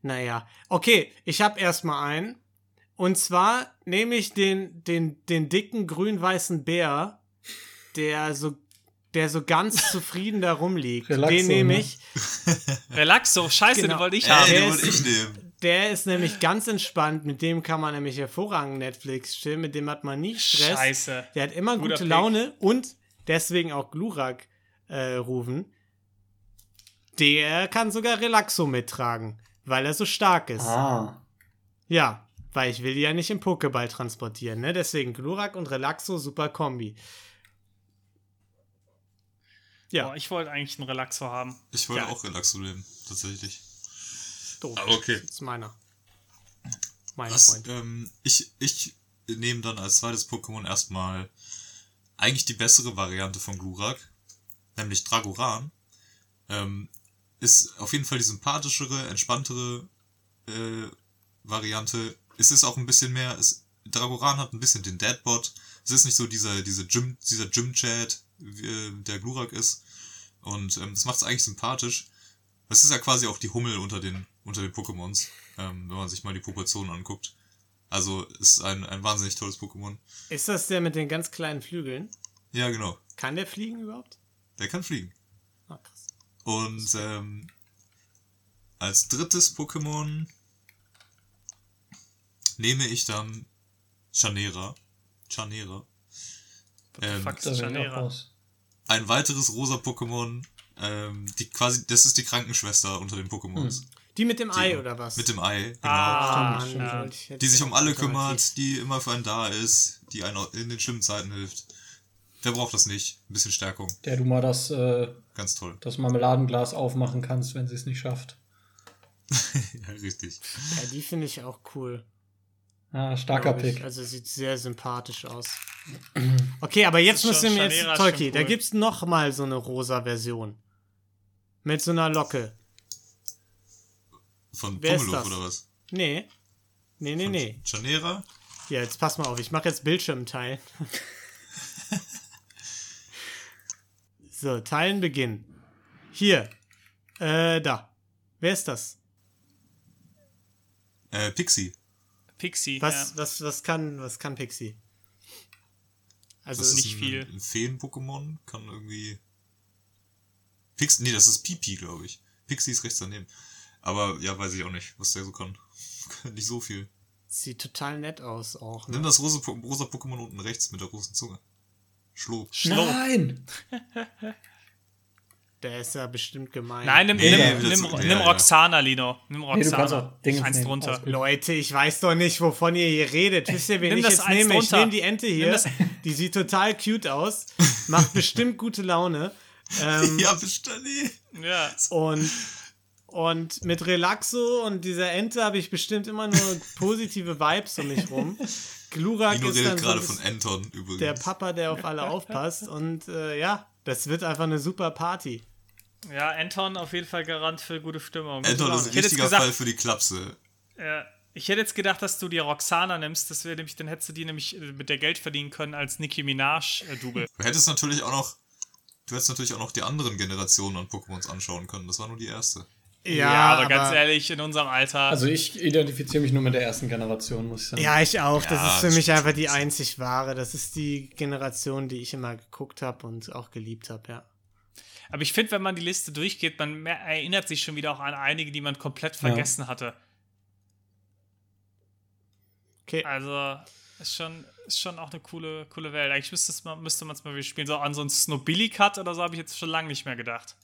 Naja, okay, ich habe erstmal einen. Und zwar nehme ich den, den, den dicken grün-weißen Bär, der so, der so ganz zufrieden da rumliegt. Relaxo, den nehme ne? ich. Relaxo, scheiße, Genau. den wollte ich Ja, haben. Ey, den wollte ich nehmen. Der ist nämlich ganz entspannt. Mit dem kann man nämlich hervorragend Netflix chillen. Mit dem hat man nie Stress. Scheiße. Der hat immer Guter gute Pick. Laune und deswegen auch Glurak äh, rufen. Der kann sogar Relaxo mittragen, weil er so stark ist. Ah. Ja, weil ich will die ja nicht im Pokéball transportieren, ne? Deswegen Glurak und Relaxo, super Kombi. Ja, Boah, ich wollte eigentlich einen Relaxo haben. Ich wollte Geil. auch Relaxo nehmen, tatsächlich. Doof. Aber okay. Das ist meiner. Mein Was, Freund. ähm, ich, ich nehme dann als zweites Pokémon erstmal eigentlich die bessere Variante von Glurak, nämlich Dragoran. Ähm, ist auf jeden Fall die sympathischere, entspanntere äh, Variante. Es ist auch ein bisschen mehr, es, Dragoran hat ein bisschen den Deadbot. Es ist nicht so dieser, diese Gym, dieser Gym-Chat, äh, der Glurak ist. Und ähm, das macht es eigentlich sympathisch. Das ist ja quasi auch die Hummel unter den, unter den Pokémons, ähm, wenn man sich mal die Proportionen anguckt. Also ist ein, ein wahnsinnig tolles Pokémon. Ist das der mit den ganz kleinen Flügeln? Ja, genau. Kann der fliegen überhaupt? Der kann fliegen. Ah, krass. Und ähm, als drittes Pokémon nehme ich dann Chanera. Chanera. Ähm, fuck? Chanera. ein weiteres rosa Pokémon, ähm, die quasi, das ist die Krankenschwester unter den Pokémons. Die mit dem Ei Die- oder was? Mit dem Ei, genau. Ah, Stimmt, ja. die sich um alle kümmert, die immer für einen da ist, die einen in den schlimmen Zeiten hilft. Wer braucht das nicht? Ein bisschen Stärkung. Der du mal das, äh, Ganz toll. das Marmeladenglas aufmachen kannst, wenn sie es nicht schafft. ja, richtig. Ja, die finde ich auch cool. Ah, starker. Pick. Also sieht sehr sympathisch aus. Okay, aber jetzt müssen wir jetzt, Tolki, schon da cool. gibt's noch mal so eine rosa Version. Mit so einer Locke. Von Wer oder was? Nee. Nee, nee, Von nee. Chanera? Ja, jetzt pass mal auf, ich mache jetzt Bildschirm teilen. so, teilen beginnen. Hier. Äh, da. Wer ist das? Äh, Pixie. Pixie. Was, ja. was, was kann, was kann Pixie? Also, Das ist nicht ein, viel. ein Feen-Pokémon, kann irgendwie. Pix, nee, das ist Pipi, glaube ich. Pixie ist rechts daneben. Aber ja, weiß ich auch nicht, was der so kann. nicht so viel. sieht total nett aus auch. Nimm Ne? das rosa, rosa Pokémon unten rechts mit der großen Zunge. Schlob. Schlob. Nein! Der ist ja bestimmt gemein. Nein, nimm, Nee, nimm, nee, nimm, das- nimm ja, ja. Roxana, Lino. Nimm Nee, Roxana. auch Dingens Eins nehmen. drunter. Leute, ich weiß doch nicht, wovon ihr hier redet. Wisst ihr, wen Nimm ich das jetzt nehme? Ich drunter. nehme die Ente Nimm hier. Die sieht total cute aus. Macht bestimmt gute Laune. Ähm, Ja, bestimmt. Nee. Ja. und, und mit Relaxo und dieser Ente habe ich bestimmt immer nur positive Vibes um mich rum. Glurak Nino ist dann redet so gerade ein von Anton übrigens. der Papa, der auf alle aufpasst. Und äh, ja, das wird einfach eine super Party. Ja, Anton auf jeden Fall Garant für gute Stimmung. Anton ist ein Ich hätte jetzt richtiger gesagt- Fall für die Klapse. Ja, ich hätte jetzt gedacht, dass du die Roxana nimmst. Das wäre nämlich, dann hättest du die nämlich äh, mit der Geld verdienen können als Nicki Minaj-Double. Du hättest natürlich auch noch. Du hättest natürlich auch noch die anderen Generationen an Pokémons anschauen können. Das war nur die erste. Ja, aber, ganz ehrlich, in unserem Alter. Also ich identifiziere mich nur mit der ersten Generation, muss ich sagen. Ja, ich auch. Das Ja, ist für das mich einfach die einzig wahre. Das ist die Generation, die ich immer geguckt habe und auch geliebt habe, ja. aber ich finde, wenn man die Liste durchgeht, man erinnert sich schon wieder auch an einige, die man komplett vergessen hatte. Okay. Also, ist schon, ist schon auch eine coole, coole Welt. Eigentlich mal- müsste man es mal wieder spielen. So an so einen Snobilly-Cut oder so habe ich jetzt schon lange nicht mehr gedacht.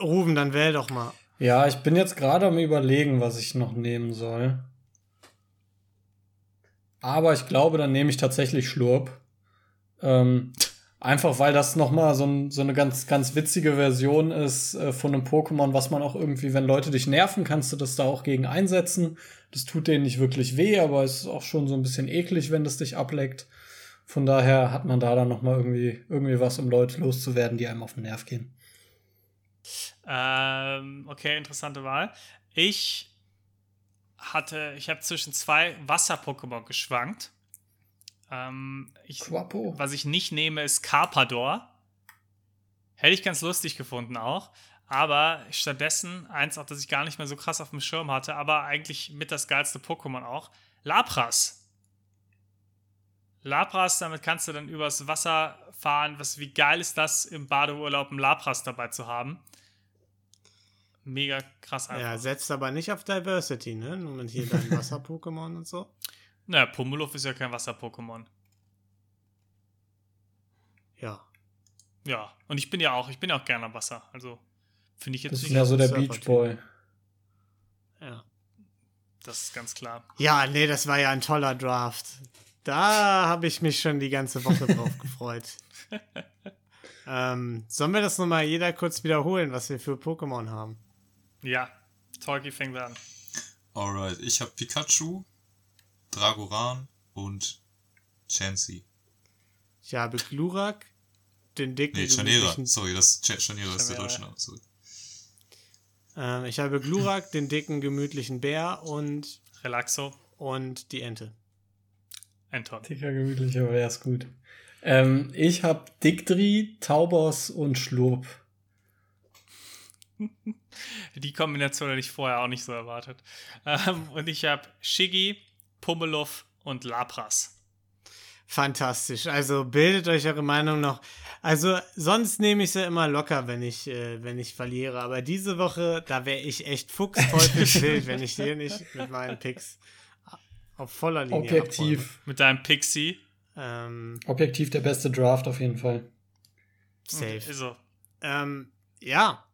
Ruben, dann wähl doch mal. Ja, ich bin jetzt gerade am überlegen, was ich noch nehmen soll. Aber ich glaube, dann nehme ich tatsächlich Schlurp. Ähm, einfach weil das nochmal so, ein, so eine ganz, ganz witzige Version ist äh, von einem Pokémon, was man auch irgendwie, wenn Leute dich nerven, kannst du das da auch gegen einsetzen. Das tut denen nicht wirklich weh, aber es ist auch schon so ein bisschen eklig, wenn das dich ableckt. Von daher hat man da dann nochmal irgendwie, irgendwie was, um Leute loszuwerden, die einem auf den Nerv gehen. Ähm, okay, interessante Wahl. Ich hatte, ich habe zwischen zwei Wasser-Pokémon geschwankt. Ähm, ich, Quapo. was ich nicht nehme, ist Carpador. Hätte ich ganz lustig gefunden auch. Aber stattdessen, eins auch, das ich gar nicht mehr so krass auf dem Schirm hatte, aber eigentlich mit das geilste Pokémon auch, Lapras. Lapras, damit kannst du dann übers Wasser fahren. Was, wie geil ist das, im Badeurlaub ein Lapras dabei zu haben? Mega krass einfach. Ja, setzt aber nicht auf Diversity, ne? Nur mit hier deinen Wasser-Pokémon und so. Naja, Pummeluff ist ja kein Wasser-Pokémon. Ja. Ja, und ich bin ja auch, ich bin ja auch gerne am Wasser. Also finde ich jetzt Das ist nicht, ja so der. Beach Boy. Ja. das ist ganz klar. Ja, nee, das war ja ein toller Draft. Da habe ich mich schon die ganze Woche drauf gefreut. Ähm, sollen wir das nochmal jeder kurz wiederholen, was wir für Pokémon haben? Ja, Tolki fängt an. Alright, ich habe Pikachu, Dragoran und Chansey. Ich habe Glurak, den dicken. Nee, Chanera. gemütlichen- Sorry, das Ch Chanera ist der deutsche Name. Sorry. Ähm, ich habe Glurak, den dicken, gemütlichen Bär und, Relaxo. und die Ente. Anton. Dicker, gemütlich, aber er ist gut. Ähm, ich hab Diktri, Taubos und Schlurp. Die Kombination hätte ich vorher auch nicht so erwartet. Ähm, und ich habe Shiggy, Pummeluff und Lapras. Fantastisch. Also bildet euch eure Meinung noch. Also sonst nehme ich sie immer locker, wenn ich, äh, wenn ich verliere. Aber diese Woche, da wäre ich echt fuchsteufelswild, wenn ich hier nicht mit meinen Picks auf voller Linie Objektiv. Mit deinem Pixie. abräume. Ähm, Objektiv der beste Draft auf jeden Fall. safe. So. Ähm, ja,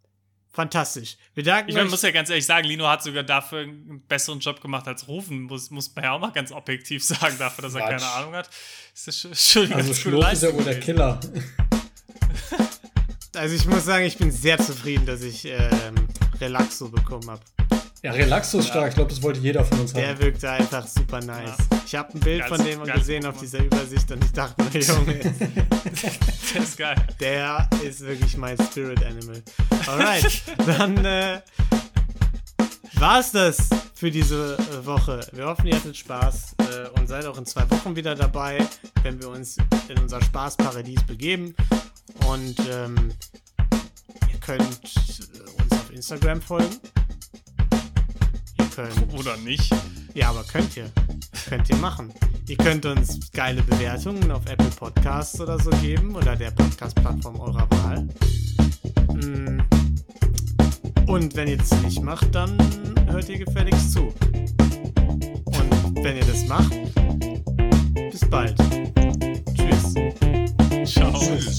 fantastisch. Wir danken Ich euch. muss ja ganz ehrlich sagen, Lino hat sogar dafür einen besseren Job gemacht als Rufen. Muss, muss man ja auch mal ganz objektiv sagen, dafür, dass er Quatsch. keine Ahnung hat. Das ist eine Also Schlurp ist ja wohl der. Killer. Also ich muss sagen, ich bin sehr zufrieden, dass ich ähm, Relaxo bekommen habe. Ja, Relaxo ist stark. Ich glaube, das wollte jeder von uns Der haben. wirkte einfach super nice. Ich habe ein Bild Geiles- von dem gesehen auf dieser Übersicht und ich dachte mir, Junge, Das ist geil. der ist wirklich mein Spirit Animal. Alright, dann äh, war's das für diese Woche. Wir hoffen, ihr hattet Spaß äh, und seid auch in zwei Wochen wieder dabei, wenn wir uns in unser Spaßparadies begeben. Und ähm, ihr könnt uns auf Instagram folgen können. Oder nicht. Ja, aber könnt ihr. Könnt ihr machen. Ihr könnt uns geile Bewertungen auf Apple Podcasts oder so geben oder der Podcast-Plattform eurer Wahl. Mm. Und wenn ihr das nicht macht, dann hört ihr gefälligst zu. Und wenn ihr das macht, bis bald. Tschüss. Ciao. Tschüss.